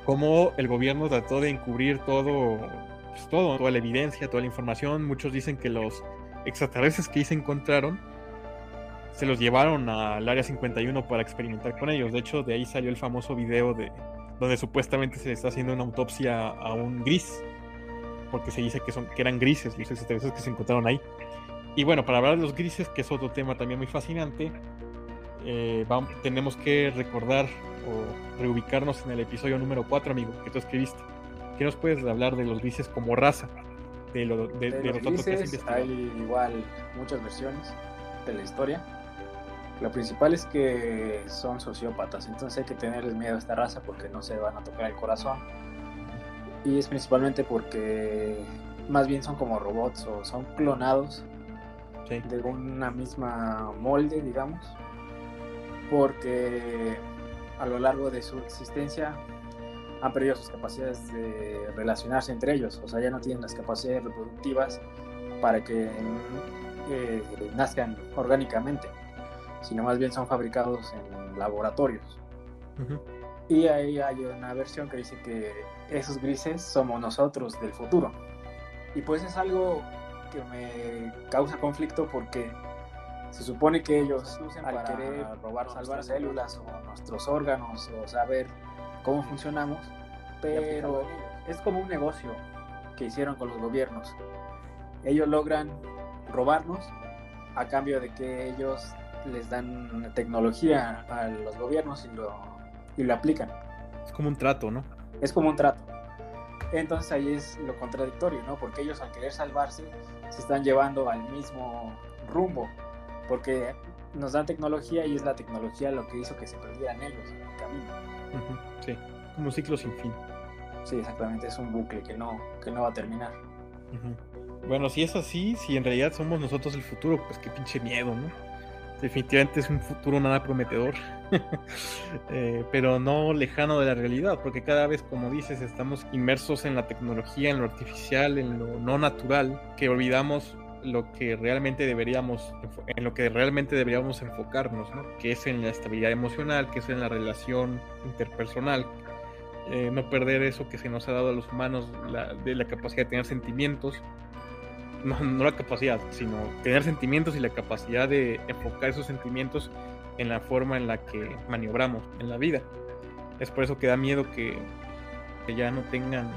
Cómo el gobierno trató de encubrir todo, pues todo, toda la evidencia, toda la información. Muchos dicen que los extraterrestres que ahí se encontraron se los llevaron al área 51 para experimentar con ellos. De hecho, de ahí salió el famoso video de donde supuestamente se está haciendo una autopsia a un gris, porque se dice que son que eran grises los extraterrestres que se encontraron ahí. Y bueno, para hablar de los grises, que es otro tema también muy fascinante, eh, vamos, tenemos que recordar o reubicarnos en el episodio número 4, amigo, que tú escribiste. ¿Qué nos puedes hablar de los grises como raza? De, lo, de, de, los, grises, hay igual muchas versiones de la historia. Lo principal es que son sociópatas, entonces hay que tenerles miedo a esta raza porque no se van a tocar el corazón. Y es principalmente porque más bien son como robots o son clonados de una misma molde, digamos, porque a lo largo de su existencia han perdido sus capacidades de relacionarse entre ellos, o sea, ya no tienen las capacidades reproductivas para que eh, nazcan orgánicamente, sino más bien son fabricados en laboratorios. Y ahí hay una versión que dice que esos grises somos nosotros del futuro. Y pues es algo que me causa conflicto porque se supone que ellos usan al querer robar, salvar células o nuestros órganos o saber cómo funcionamos, pero es como un negocio que hicieron con los gobiernos. Ellos logran robarnos a cambio de que ellos les dan tecnología a los gobiernos y lo, y lo aplican. Es como un trato, ¿no? Es como un trato. Entonces ahí es lo contradictorio, ¿no? Porque ellos al querer salvarse se están llevando al mismo rumbo, porque nos dan tecnología y es la tecnología lo que hizo que se perdieran ellos en el camino. Sí, como un ciclo sin fin. Sí, exactamente, es un bucle que no, que no va a terminar. Bueno, si es así, si en realidad somos nosotros el futuro, pues qué pinche miedo, ¿no? Definitivamente es un futuro nada prometedor, eh, pero no lejano de la realidad, porque cada vez, como dices, estamos inmersos en la tecnología, en lo artificial, en lo no natural, que olvidamos lo que realmente deberíamos, en lo que realmente deberíamos enfocarnos, ¿no? que es en la estabilidad emocional, que es en la relación interpersonal, eh, no perder eso que se nos ha dado a los humanos, de la capacidad de tener sentimientos, no, la capacidad, sino tener sentimientos y la capacidad de enfocar esos sentimientos en la forma en la que maniobramos en la vida. Es por eso que da miedo que, ya no tengan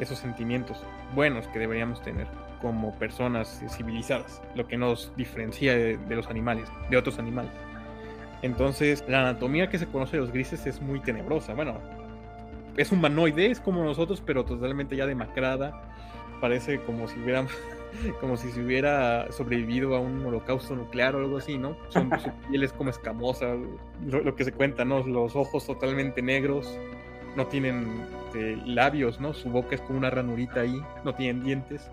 esos sentimientos buenos que deberíamos tener como personas civilizadas, lo que nos diferencia de, los animales, de otros animales. Entonces, la anatomía que se conoce de los grises es muy tenebrosa. Bueno, es humanoide, es como nosotros, pero totalmente ya demacrada. Parece como si hubiéramos como si se hubiera sobrevivido a un holocausto nuclear o algo así, ¿no? Son, su piel es como escamosa, lo, que se cuenta, ¿no? Los ojos totalmente negros, no tienen eh, labios, ¿no? Su boca es como una ranurita ahí, no tienen dientes.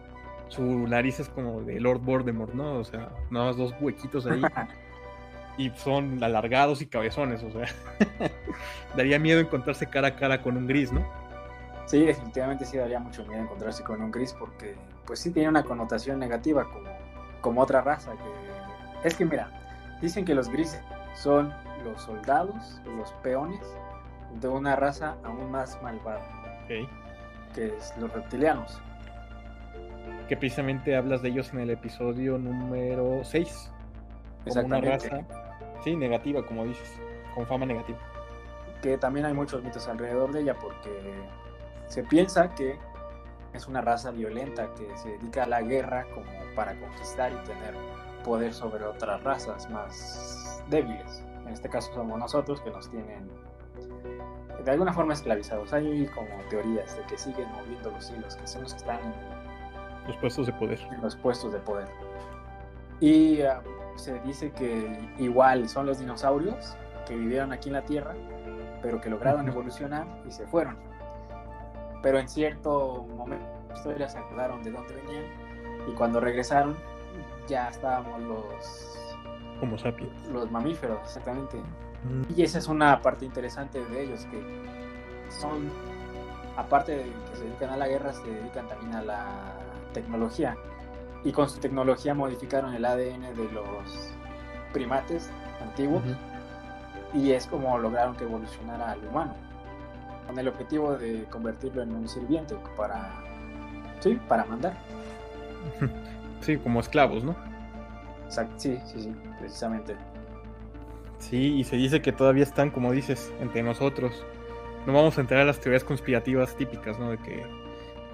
Su nariz es como de Lord Voldemort, ¿no? O sea, nada más dos huequitos ahí. y son alargados y cabezones, o sea. daría miedo encontrarse cara a cara con un gris, ¿no? Sí, definitivamente sí daría mucho miedo encontrarse con un gris porque pues sí tiene una connotación negativa como, como otra raza. Que... Es que mira, dicen que los grises son los soldados, los peones de una raza aún más malvada. Que es los reptilianos. Que precisamente hablas de ellos en el episodio número 6. Como una raza, sí, negativa, como dices, con fama negativa. que también hay muchos mitos alrededor de ella porque se piensa que es una raza violenta que se dedica a la guerra como para conquistar y tener poder sobre otras razas más débiles. En este caso somos nosotros que nos tienen de alguna forma esclavizados. Hay como teorías de que siguen moviendo los hilos, que son los que están en los puestos de poder. En los puestos de poder. Y ah, se dice que igual son los dinosaurios que vivieron aquí en la Tierra, pero que lograron evolucionar y se fueron. Pero en cierto momento historias se acordaron de dónde venían y cuando regresaron ya estábamos los Homo sapiens. Los mamíferos, exactamente. Mm. Y esa es una parte interesante de ellos, que son, aparte de que se dedican a la guerra, se dedican también a la tecnología. Y con su tecnología modificaron el ADN de los primates antiguos y es como lograron que evolucionara al humano, con el objetivo de convertirlo en un sirviente para, sí, para mandar. Sí, como esclavos, ¿no? Exacto, sí, sí, sí, precisamente. Sí, y se dice que todavía están, como dices, entre nosotros. No vamos a entrar a las teorías conspirativas típicas, ¿no? De que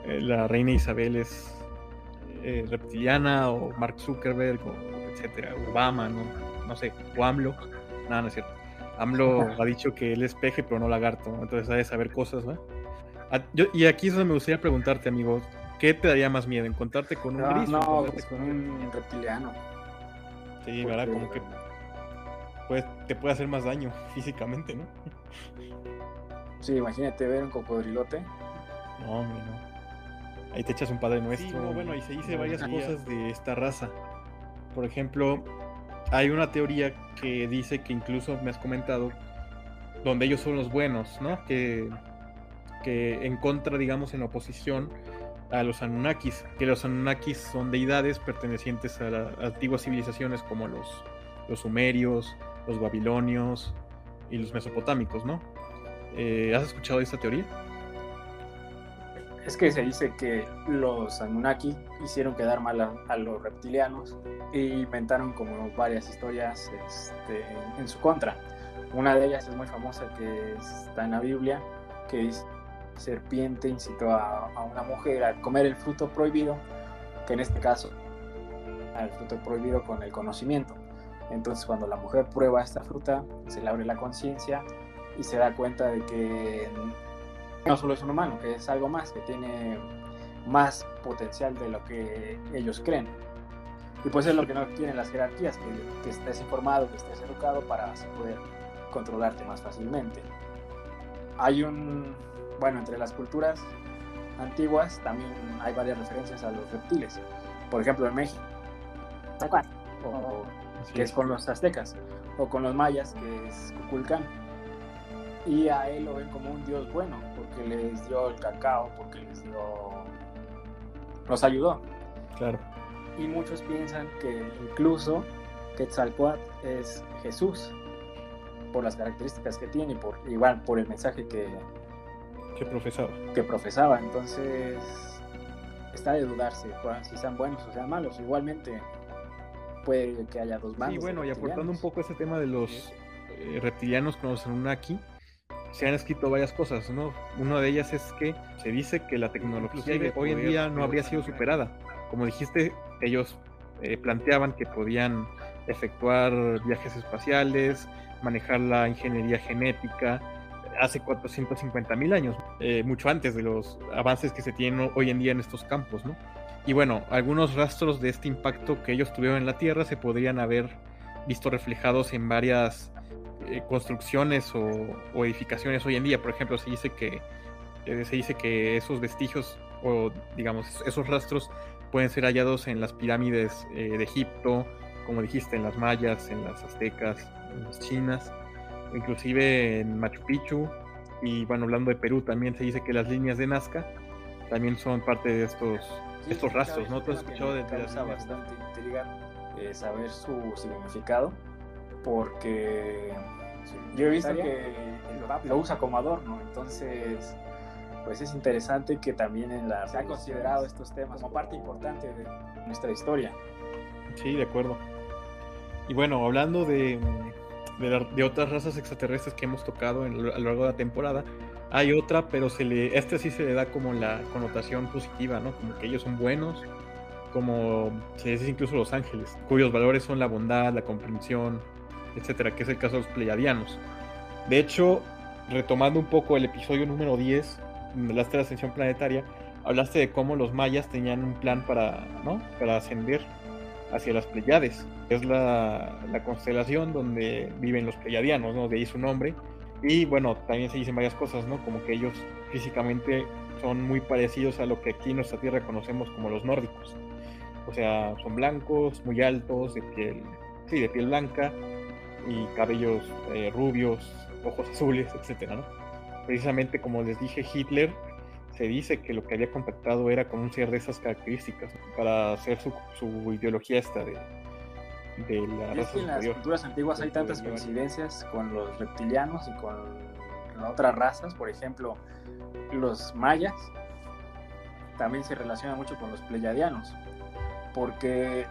eh, la reina Isabel es eh, reptiliana o Mark Zuckerberg o etcétera, Obama, ¿no? No sé, o AMLO. Nada, no es cierto. AMLO ha dicho que él es peje, pero no lagarto, entonces hay de saber cosas, ¿no? Ah, y aquí es donde me gustaría preguntarte, amigo, ¿qué te daría más miedo? ¿Encontrarte con un gris? No, pues con un reptiliano. Sí, ¿verdad? Como que te puede hacer más daño físicamente, ¿no? Sí, imagínate ver un cocodrilote. No, hombre, no. Ahí te echas un padre nuestro. Sí, no, bueno, y se dice varias cosas de esta raza. Por ejemplo, hay una teoría que dice que incluso me has comentado, donde ellos son los buenos, ¿no? Que, que en contra, digamos, en oposición a los Anunnakis, que los Anunnakis son deidades pertenecientes a antiguas civilizaciones como los, los sumerios, los babilonios y los mesopotámicos, ¿no? Eh, ¿Has escuchado esta teoría? Es que se dice que los Anunnaki hicieron quedar mal a, los reptilianos e inventaron como varias historias este, en, su contra. Una de ellas es muy famosa que está en la Biblia, que dice serpiente incitó a, una mujer a comer el fruto prohibido, que en este caso el fruto prohibido con el conocimiento. Entonces cuando la mujer prueba esta fruta, se le abre la conciencia y se da cuenta de que no solo es un humano, que es algo más, que tiene más potencial de lo que ellos creen. Y pues es lo que no quieren las jerarquías, que, que estés informado, que estés educado para así poder controlarte más fácilmente. Hay un, bueno, entre las culturas antiguas también hay varias referencias a los reptiles. Por ejemplo, en México, o, que es con los aztecas, o con los mayas, que es Cuculcán. Y a él lo ven como un dios bueno, porque les dio el cacao, porque les dio. los ayudó. Claro. Y muchos piensan que incluso Quetzalcoatl es Jesús, por las características que tiene, por, igual por el mensaje que, que profesaba. Que profesaba, entonces está de dudarse si sean buenos o sean malos. Igualmente puede que haya dos bandos. Y bueno, y aportando un poco ese tema de los eh, reptilianos con los Anunnaki, se han escrito varias cosas, ¿no? Una de ellas es que se dice que la tecnología hoy en día no habría sido superada. Como dijiste, ellos eh, planteaban que podían efectuar viajes espaciales, manejar la ingeniería genética, hace 450 mil años, eh, mucho antes de los avances que se tienen hoy en día en estos campos, ¿no? Y bueno, algunos rastros de este impacto que ellos tuvieron en la Tierra se podrían haber visto reflejados en varias eh, construcciones o, edificaciones hoy en día. Por ejemplo, se dice que eh, se dice que esos vestigios o digamos esos rastros pueden ser hallados en las pirámides de Egipto, como dijiste, en las mayas, en las aztecas, en las chinas inclusive en Machu Picchu. Y bueno, hablando de Perú, también se dice que las líneas de Nazca también son parte de estos, estos rastros, ¿no? ¿Tú has escuchado de, causa bastante intriga eh, saber su significado, porque yo he visto que lo usa como adorno, entonces pues es interesante que también en la se ha considerado estos temas como parte importante de nuestra historia. Sí, de acuerdo. Y bueno, hablando de, de, otras razas extraterrestres que hemos tocado a lo largo de la temporada. Hay otra, pero se le, este sí se le da como la connotación positiva, ¿no? Como que ellos son buenos, como se dice incluso los ángeles, cuyos valores son la bondad, la comprensión, etcétera, que es el caso de los pleiadianos. De hecho, retomando un poco el episodio número 10, de la ascensión planetaria, hablaste de cómo los mayas tenían un plan para, ¿no? para ascender hacia las Pleiades. Es la, la constelación donde viven los pleiadianos, ¿no? de ahí su nombre. Y bueno, también se dicen varias cosas, ¿no? Como que ellos físicamente son muy parecidos a lo que aquí en nuestra tierra conocemos como los nórdicos. O sea, son blancos, muy altos, de piel, sí, de piel blanca y cabellos eh, rubios, ojos azules, etcétera, ¿no? Precisamente como les dije, Hitler se dice que lo que había contactado era con un ser de esas características para hacer su, su ideología esta de, de la raza en las culturas antiguas hay tantas coincidencias con los reptilianos y con otras razas, por ejemplo, los mayas también se relacionan mucho con los pleyadianos, porque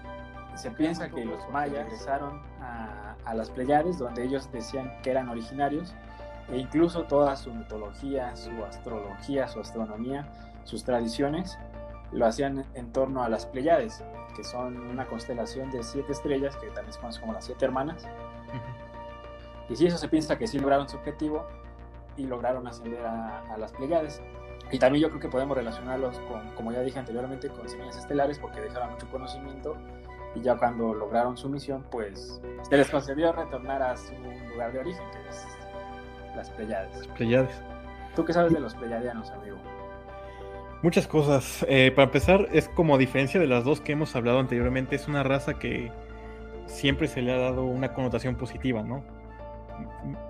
se piensa que los mayas regresaron a, a las Pleiades, donde ellos decían que eran originarios, e incluso toda su mitología, su astrología, su astronomía, sus tradiciones, lo hacían en torno a las Pleiades, que son una constelación de siete estrellas, que también se conoce como las siete hermanas. Y si eso se piensa que sí lograron su objetivo y lograron ascender a, las Pleiades. Y también yo creo que podemos relacionarlos con, como ya dije anteriormente, con semillas estelares, porque dejaron mucho conocimiento y ya cuando lograron su misión, pues se les concedió retornar a su lugar de origen, que es las Pleiades. Pleiades. ¿Tú qué sabes de los Pleiadianos, amigo? Muchas cosas. Eh, para empezar, es como a diferencia de las dos que hemos hablado anteriormente, es una raza que siempre se le ha dado una connotación positiva, ¿no?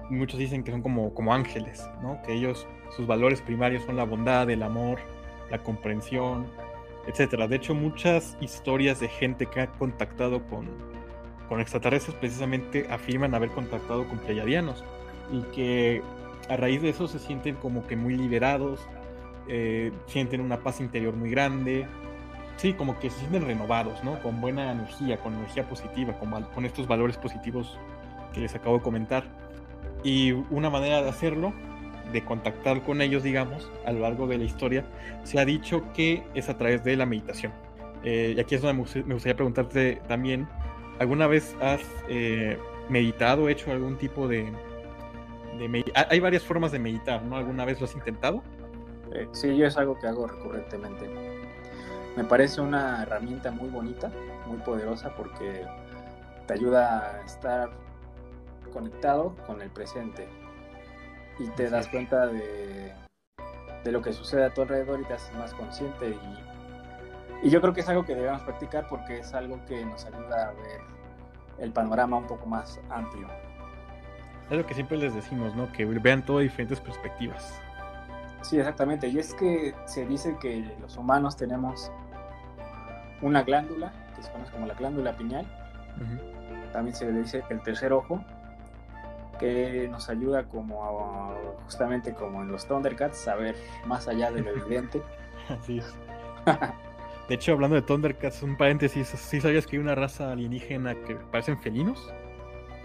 Muchos dicen que son como, como ángeles, ¿no? Que ellos, sus valores primarios son la bondad, el amor, la comprensión, etcétera. De hecho, muchas historias de gente que ha contactado con, con extraterrestres precisamente afirman haber contactado con pleiadianos y que a raíz de eso se sienten como que muy liberados, eh, sienten una paz interior muy grande, sí, como que se sienten renovados, ¿no? Con buena energía, con energía positiva, con, con estos valores positivos que les acabo de comentar. Y una manera de hacerlo de contactar con ellos, digamos, a lo largo de la historia, se ha dicho que es a través de la meditación. Eh, y aquí es donde me gustaría preguntarte también, ¿alguna vez has eh, meditado, hecho algún tipo de... Hay varias formas de meditar, ¿no? ¿Alguna vez lo has intentado? Eh, sí, yo es algo que hago recurrentemente. Me parece una herramienta muy bonita, muy poderosa, porque te ayuda a estar conectado con el presente y te das cuenta de, de, lo que sucede a tu alrededor y te haces más consciente y, y yo creo que es algo que debemos practicar porque es algo que nos ayuda a ver el panorama un poco más amplio. Es lo que siempre les decimos, ¿no? Que vean todo de diferentes perspectivas. Sí, exactamente. Y es que se dice que los humanos tenemos una glándula, que se conoce como la glándula pineal. También se le dice el tercer ojo, que nos ayuda como justamente como en los Thundercats a ver más allá de lo evidente. Así es. De hecho, hablando de Thundercats, un paréntesis, ¿sí sabías que hay una raza alienígena que parecen felinos?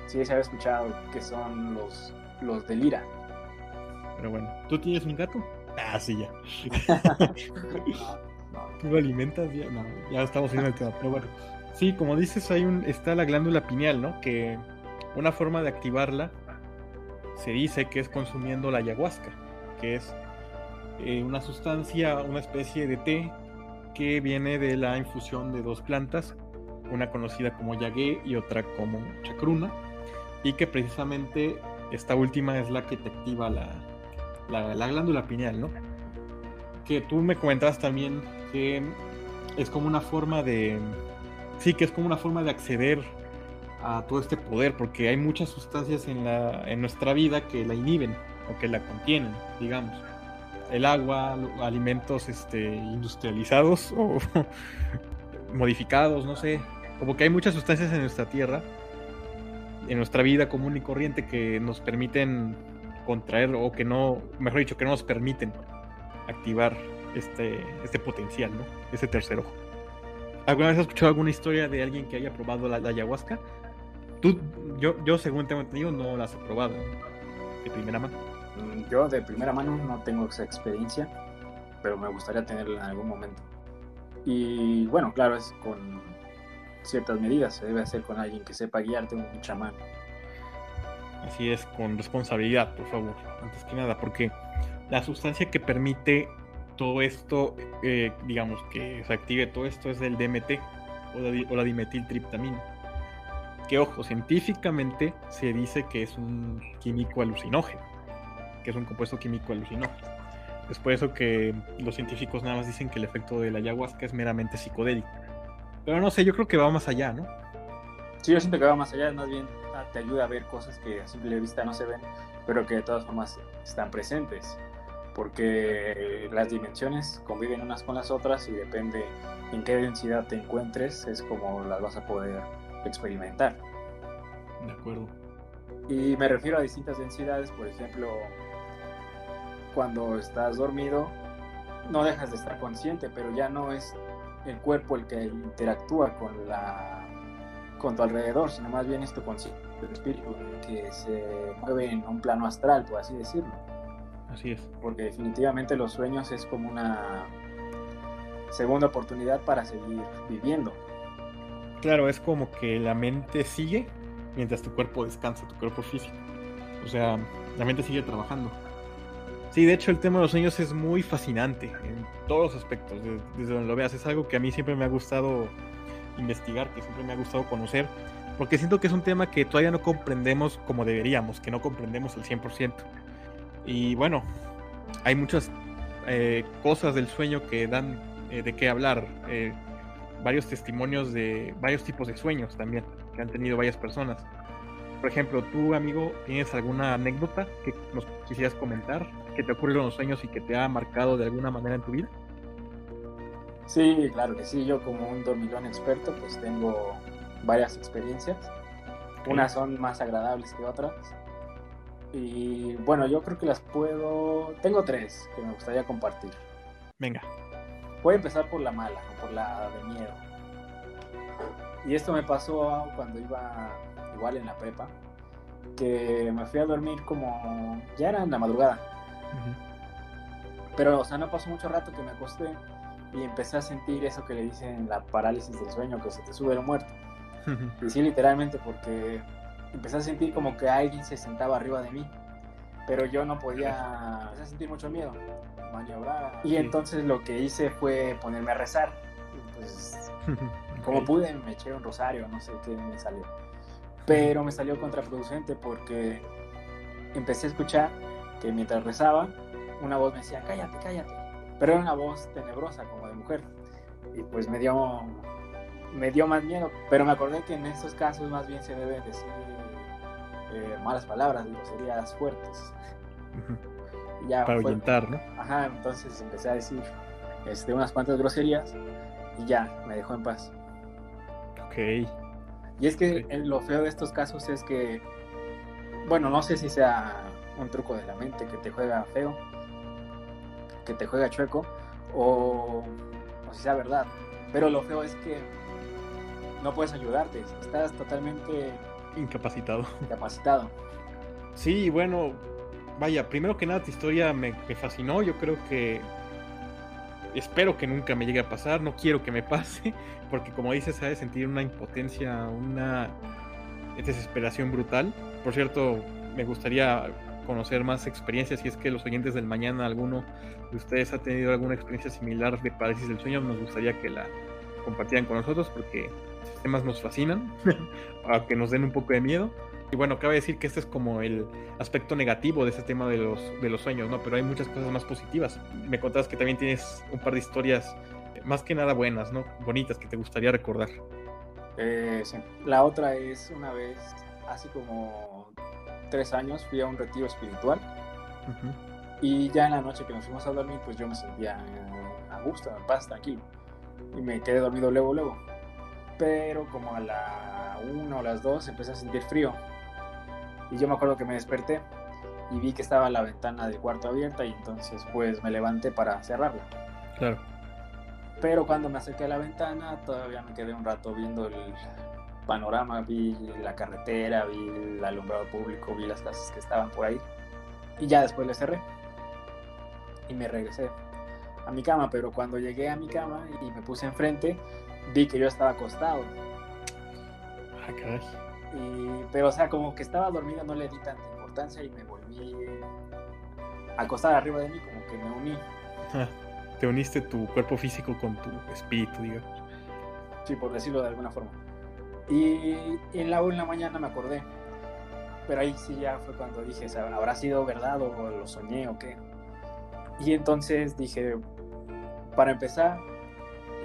Sí, se había escuchado que son los, los de Lira. Pero bueno, ¿tú tienes un gato? Ah, sí, ya. ¿Tú lo alimentas? Ya, no, ya estamos viendo el tema, pero bueno. Sí, como dices, hay un, está la glándula pineal, ¿no? Que una forma de activarla se dice que es consumiendo la ayahuasca, que es eh, una sustancia, una especie de té que viene de la infusión de dos plantas, una conocida como yagué y otra como chacruna, y que precisamente esta última es la que te activa la, la, glándula pineal, ¿no? Que tú me comentabas también que es como una forma de... Sí, que es como una forma de acceder a todo este poder, porque hay muchas sustancias en, la, en nuestra vida que la inhiben o que la contienen, digamos. El agua, alimentos este, industrializados o modificados, no sé. Como que hay muchas sustancias en nuestra tierra, en nuestra vida común y corriente, que nos permiten contraer o que no, mejor dicho, que no nos permiten activar este, este potencial, ¿no? Ese tercer ojo. ¿Alguna vez has escuchado alguna historia de alguien que haya probado la ayahuasca? ¿Tú yo, yo según tengo entendido, no las he probado de primera mano. Mm, yo de primera mano no tengo esa experiencia, pero me gustaría tenerla en algún momento. Y bueno, claro, es con ciertas medidas, se debe hacer con alguien que sepa guiarte, un chamán. Así es, con responsabilidad, por favor, antes que nada, porque la sustancia que permite todo esto, eh, digamos, que se active todo esto es el DMT o la, o la dimetiltriptamina. Que ojo, científicamente se dice que es un químico alucinógeno, que es un compuesto químico alucinógeno. Es por eso que los científicos nada más dicen que el efecto de la ayahuasca es meramente psicodélico. Pero no sé, yo creo que va más allá, ¿no? Sí, yo siento que va más allá, más bien ah, te ayuda a ver cosas que a simple vista no se ven, pero que de todas formas están presentes, porque las dimensiones conviven unas con las otras y depende en qué densidad te encuentres, es como las vas a poder experimentar. De acuerdo. Y me refiero a distintas densidades, por ejemplo, cuando estás dormido, no dejas de estar consciente, pero ya no es el cuerpo el que interactúa con la con tu alrededor, sino más bien es tu conciencia, el espíritu que se mueve en un plano astral, por así decirlo. Así es. Porque definitivamente los sueños es como una segunda oportunidad para seguir viviendo. Claro, es como que la mente sigue mientras tu cuerpo descansa, tu cuerpo físico. O sea, la mente sigue trabajando. Sí, de hecho el tema de los sueños es muy fascinante en todos los aspectos, desde, donde lo veas. Es algo que a mí siempre me ha gustado investigar, que siempre me ha gustado conocer, porque siento que es un tema que todavía no comprendemos como deberíamos, que no comprendemos al 100%. Y bueno, hay muchas eh, cosas del sueño que dan eh, de qué hablar. Eh, varios testimonios de varios tipos de sueños también que han tenido varias personas. Por ejemplo, tú, amigo, ¿tienes alguna anécdota que nos quisieras comentar que te ocurrió en los sueños y que te ha marcado de alguna manera en tu vida? Sí, claro que sí. Yo como un dormilón experto, pues tengo varias experiencias. Unas son más agradables que otras. Y bueno, yo creo que las puedo... Tengo tres que me gustaría compartir. Venga. Voy a empezar por la mala, por la de miedo. Y esto me pasó cuando iba igual en la prepa, que me fui a dormir como... Ya era en la madrugada. Pero, o sea, no pasó mucho rato que me acosté y empecé a sentir eso que le dicen la parálisis del sueño, que se te sube el muerto. Y sí, literalmente, porque empecé a sentir como que alguien se sentaba arriba de mí, pero yo no podía, empecé a sentir mucho miedo, maniobrar. Y entonces lo que hice fue ponerme a rezar. pues, como pude, me eché un rosario, no sé qué me salió. Pero me salió contraproducente porque empecé a escuchar que mientras rezaba, una voz me decía, cállate, cállate. Pero era una voz tenebrosa, como de mujer. Y pues me dio, me dio más miedo. Pero me acordé que en estos casos más bien se debe decir eh, malas palabras, groserías fuertes. Ya Para ahuyentar, ¿no? Ajá, entonces empecé a decir este, unas cuantas groserías y ya, me dejó en paz. Ok. Y es que lo feo de estos casos es que, bueno, no sé si sea un truco de la mente que te juega feo, que te juega chueco, o, o si sea verdad. Pero lo feo es que no puedes ayudarte, estás totalmente incapacitado. Incapacitado. Sí, bueno, vaya, primero que nada tu historia me, fascinó, yo creo que espero que nunca me llegue a pasar, no quiero que me pase, porque como dices, de sentir una impotencia, una desesperación brutal. Por cierto, me gustaría conocer más experiencias. Si es que los oyentes del mañana, alguno de ustedes ha tenido alguna experiencia similar de parálisis del sueño, nos gustaría que la compartieran con nosotros porque estos temas nos fascinan, aunque nos den un poco de miedo. Y bueno, cabe decir que este es como el aspecto negativo de ese tema de los, de los sueños, ¿no? Pero hay muchas cosas más positivas. Me contabas que también tienes un par de historias más que nada buenas, ¿no? Bonitas que te gustaría recordar. Eh, sí. La otra es una vez, hace como tres años fui a un retiro espiritual y ya en la noche que nos fuimos a dormir pues yo me sentía eh, a gusto, en paz, tranquilo y me quedé dormido luego, luego. Pero como a la una o las dos empecé a sentir frío y yo me acuerdo que me desperté y vi que estaba la ventana del cuarto abierta y entonces pues me levanté para cerrarla. Claro. Pero cuando me acerqué a la ventana todavía me quedé un rato viendo el, panorama, vi la carretera, vi el alumbrado público, vi las casas que estaban por ahí. Y ya después le cerré. Y me regresé a mi cama, pero cuando llegué a mi cama y me puse enfrente, vi que yo estaba acostado. Ah, caray. Y, pero, o sea, como que estaba dormido, no le di tanta importancia y me volví a acostar arriba de mí, como que me uní. Te uniste tu cuerpo físico con tu espíritu, digamos. Sí, por decirlo de alguna forma. Y, en la en la mañana me acordé. Pero ahí sí ya fue cuando dije, ¿habrá sido verdad o lo soñé o qué? Y entonces dije, para empezar,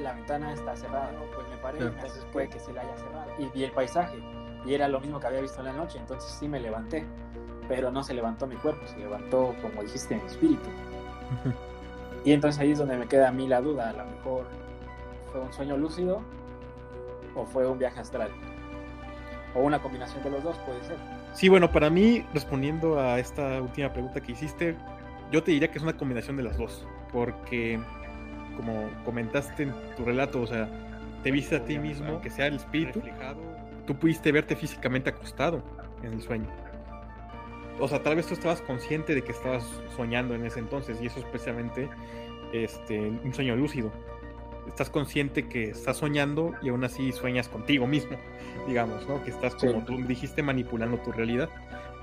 la ventana está cerrada, ¿no? Pues me paré, entonces puede que sí la haya cerrado. Y vi el paisaje, y era lo mismo que había visto en la noche, entonces sí me levanté. Pero no se levantó mi cuerpo, se levantó, como dijiste, mi espíritu. y entonces ahí es donde me queda a mí la duda, a lo mejor fue un sueño lúcido o fue un viaje astral. O una combinación de los dos puede ser. Sí, bueno, para mí, respondiendo a esta última pregunta que hiciste, yo te diría que es una combinación de las dos, porque como comentaste en tu relato, o sea, te viste a ti mismo, que sea el espíritu, tú pudiste verte físicamente acostado en el sueño. O sea, tal vez tú estabas consciente de que estabas soñando en ese entonces, y eso es precisamente este, un sueño lúcido estás consciente que estás soñando y aún así sueñas contigo mismo, digamos, ¿no? Que estás, como tú dijiste, manipulando tu realidad.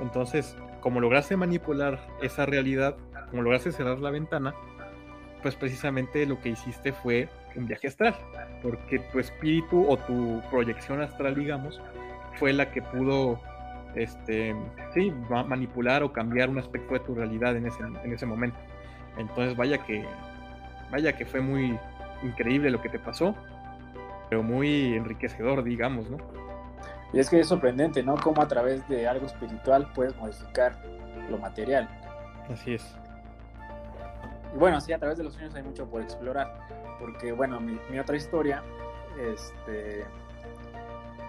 Entonces, como lograste manipular esa realidad, como lograste cerrar la ventana, pues precisamente lo que hiciste fue un viaje astral, porque tu espíritu o tu proyección astral, digamos, fue la que pudo, este, sí, manipular o cambiar un aspecto de tu realidad en ese, en ese momento. Entonces, vaya que, vaya que fue muy, increíble lo que te pasó, pero muy enriquecedor, digamos, ¿no? Y es que es sorprendente, ¿no? Cómo a través de algo espiritual puedes modificar lo material. Así es. Y bueno, sí, a través de los sueños hay mucho por explorar, porque bueno, mi, otra historia, este,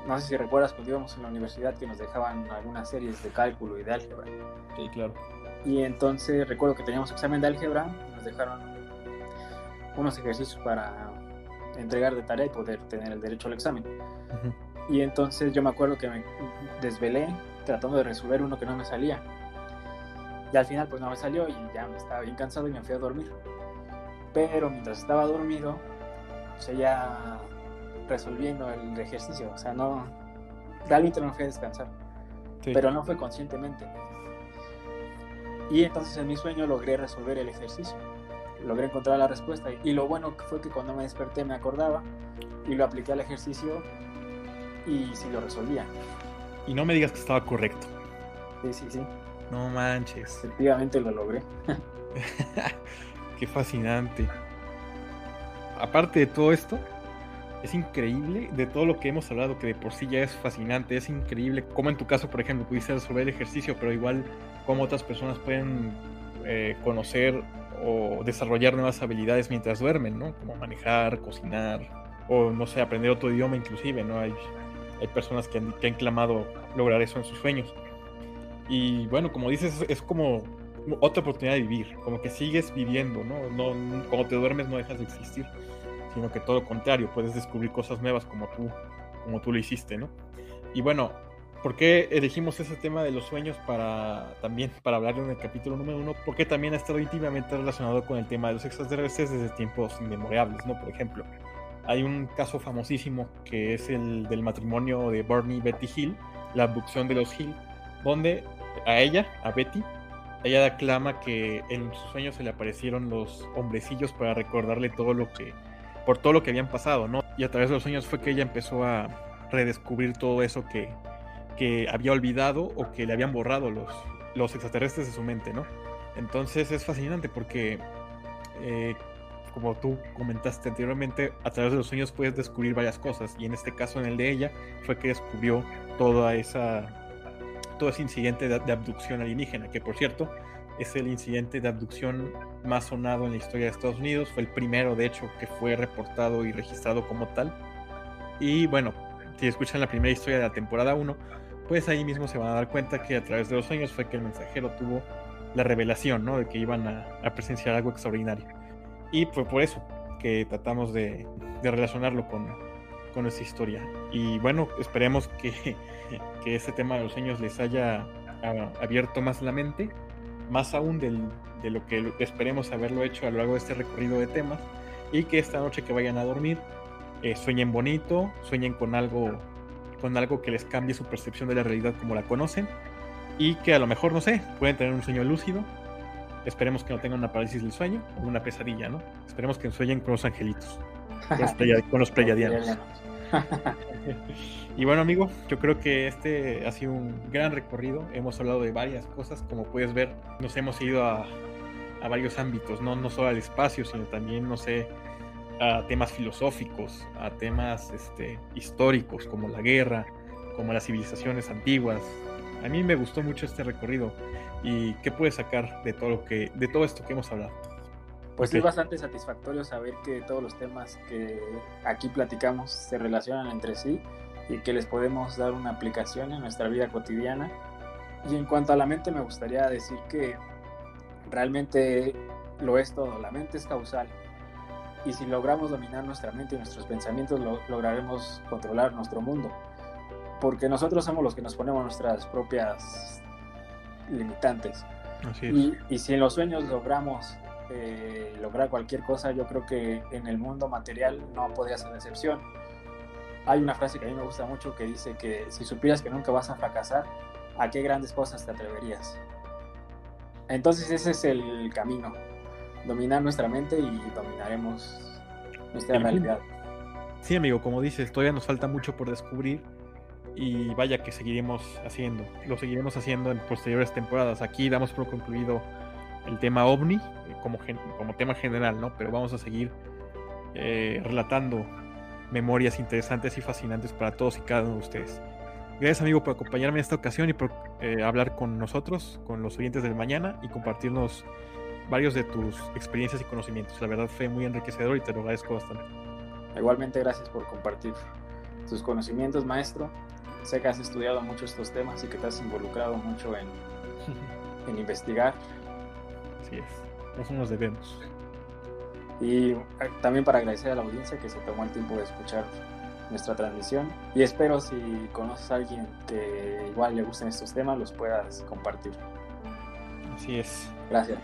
no sé si recuerdas cuando íbamos en la universidad que nos dejaban algunas series de cálculo y de álgebra. Sí, claro. Y entonces recuerdo que teníamos examen de álgebra, nos dejaron unos ejercicios para entregar de tarea y poder tener el derecho al examen. Y entonces yo me acuerdo que me desvelé tratando de resolver uno que no me salía. Y al final pues no me salió y ya me estaba bien cansado y me fui a dormir. Pero mientras estaba dormido, seguía resolviendo el ejercicio. O sea, no, realmente no fui a descansar. Pero no fue conscientemente. Y entonces en mi sueño logré resolver el ejercicio logré encontrar la respuesta. Y lo bueno fue que cuando me desperté me acordaba y lo apliqué al ejercicio y sí lo resolvía. Y no me digas que estaba correcto. Sí, sí, sí. No manches. Efectivamente lo logré. Qué fascinante. Aparte de todo esto, es increíble de todo lo que hemos hablado, que de por sí ya es fascinante, es increíble como en tu caso, por ejemplo, pudiste resolver el ejercicio, pero igual como otras personas pueden eh, conocer o desarrollar nuevas habilidades mientras duermen, ¿no? Como manejar, cocinar, o no sé, aprender otro idioma inclusive, ¿no? Hay, hay personas que han, que han clamado lograr eso en sus sueños. Y bueno, como dices, es como otra oportunidad de vivir, como que sigues viviendo, ¿no? no cuando te duermes no dejas de existir, sino que todo lo contrario, puedes descubrir cosas nuevas como tú, como tú lo hiciste, ¿no? Y bueno, ¿Por qué elegimos ese tema de los sueños para también para hablar en el capítulo número uno? Porque también ha estado íntimamente relacionado con el tema de los extraterrestres desde tiempos inmemorables, ¿no? Por ejemplo, hay un caso famosísimo que es el del matrimonio de Barney y Betty Hill, la abducción de los Hill, donde a ella, a Betty, ella aclama que en sus sueños se le aparecieron los hombrecillos para recordarle todo lo que, por todo lo que habían pasado, ¿no? Y a través de los sueños fue que ella empezó a redescubrir todo eso que, que había olvidado o que le habían borrado los, los extraterrestres de su mente, ¿no? Entonces es fascinante porque, eh, como tú comentaste anteriormente, a través de los sueños puedes descubrir varias cosas y en este caso, en el de ella, fue que descubrió toda esa, todo ese incidente de, de abducción alienígena, que por cierto es el incidente de abducción más sonado en la historia de Estados Unidos, fue el primero de hecho que fue reportado y registrado como tal. Y bueno, si escuchan la primera historia de la temporada 1, pues ahí mismo se van a dar cuenta que a través de los sueños fue que el mensajero tuvo la revelación, ¿no? De que iban a, presenciar algo extraordinario. Y fue por eso que tratamos de, relacionarlo con, con nuestra historia. Y bueno, esperemos que, que este tema de los sueños les haya ah, abierto más la mente, más aún del, de lo que esperemos haberlo hecho a lo largo de este recorrido de temas, y que esta noche que vayan a dormir eh, sueñen bonito, sueñen con algo, con algo que les cambie su percepción de la realidad como la conocen, y que a lo mejor, no sé, pueden tener un sueño lúcido. Esperemos que no tengan una parálisis del sueño o una pesadilla, ¿no? Esperemos que sueñen con los angelitos, con los, pleyadianos. y bueno, amigo, yo creo que este ha sido un gran recorrido. Hemos hablado de varias cosas. Como puedes ver, nos hemos ido a, a varios ámbitos, ¿no? no solo al espacio, sino también, no sé, a temas filosóficos, a temas este, históricos como la guerra, como las civilizaciones antiguas. A mí me gustó mucho este recorrido y qué puedes sacar de todo lo que de todo esto que hemos hablado. Pues es bastante satisfactorio saber que todos los temas que aquí platicamos se relacionan entre sí y que les podemos dar una aplicación en nuestra vida cotidiana. Y en cuanto a la mente, me gustaría decir que realmente lo es todo. La mente es causal. Y si logramos dominar nuestra mente y nuestros pensamientos, lograremos controlar nuestro mundo. Porque nosotros somos los que nos ponemos nuestras propias limitantes. y, y si en los sueños logramos eh, lograr cualquier cosa, yo creo que en el mundo material no podría ser la excepción. Hay una frase que a mí me gusta mucho que dice que si supieras que nunca vas a fracasar, ¿a qué grandes cosas te atreverías? Entonces ese es el camino, dominar nuestra mente y dominaremos nuestra realidad. Sí, amigo, como dices, todavía nos falta mucho por descubrir y vaya que seguiremos haciendo, lo seguiremos haciendo en posteriores temporadas. Aquí damos por concluido el tema ovni eh, como, como tema general, ¿no? Pero vamos a seguir eh, relatando memorias interesantes y fascinantes para todos y cada uno de ustedes. Gracias amigo por acompañarme en esta ocasión y por eh, hablar con nosotros, con los oyentes del mañana y compartirnos varios de tus experiencias y conocimientos. La verdad fue muy enriquecedor y te lo agradezco bastante. Igualmente gracias por compartir tus conocimientos, maestro. Sé que has estudiado mucho estos temas y que te has involucrado mucho en, en investigar Así es, eso nos debemos. Y eh, también para agradecer a la audiencia que se tomó el tiempo de escuchar nuestra transmisión y espero si conoces a alguien que igual le gusten estos temas los puedas compartir. Así es. Gracias.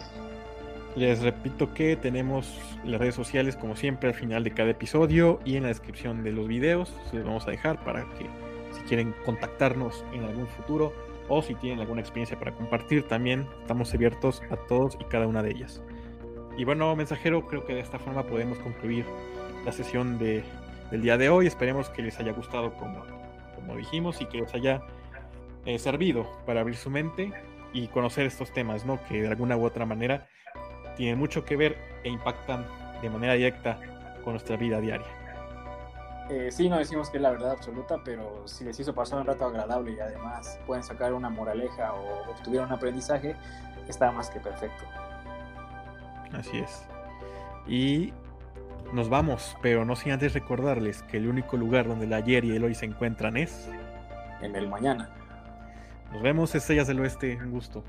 Les repito que tenemos las redes sociales como siempre al final de cada episodio y en la descripción de los videos se los vamos a dejar para que si quieren contactarnos en algún futuro o si tienen alguna experiencia para compartir, también estamos abiertos a todos y cada una de ellas. Y bueno, mensajero, creo que de esta forma podemos concluir la sesión de, del día de hoy. Esperemos que les haya gustado como, como dijimos y que les haya eh, servido para abrir su mente y conocer estos temas, ¿no? Que de alguna u otra manera tienen mucho que ver e impactan de manera directa con nuestra vida diaria. Eh, sí, no decimos que es la verdad absoluta, pero si les hizo pasar un rato agradable y además pueden sacar una moraleja o obtuvieron un aprendizaje, está más que perfecto. Así es. Y nos vamos, pero no sin antes recordarles que el único lugar donde el ayer y el hoy se encuentran es... En el mañana. Nos vemos, estrellas del oeste, un gusto.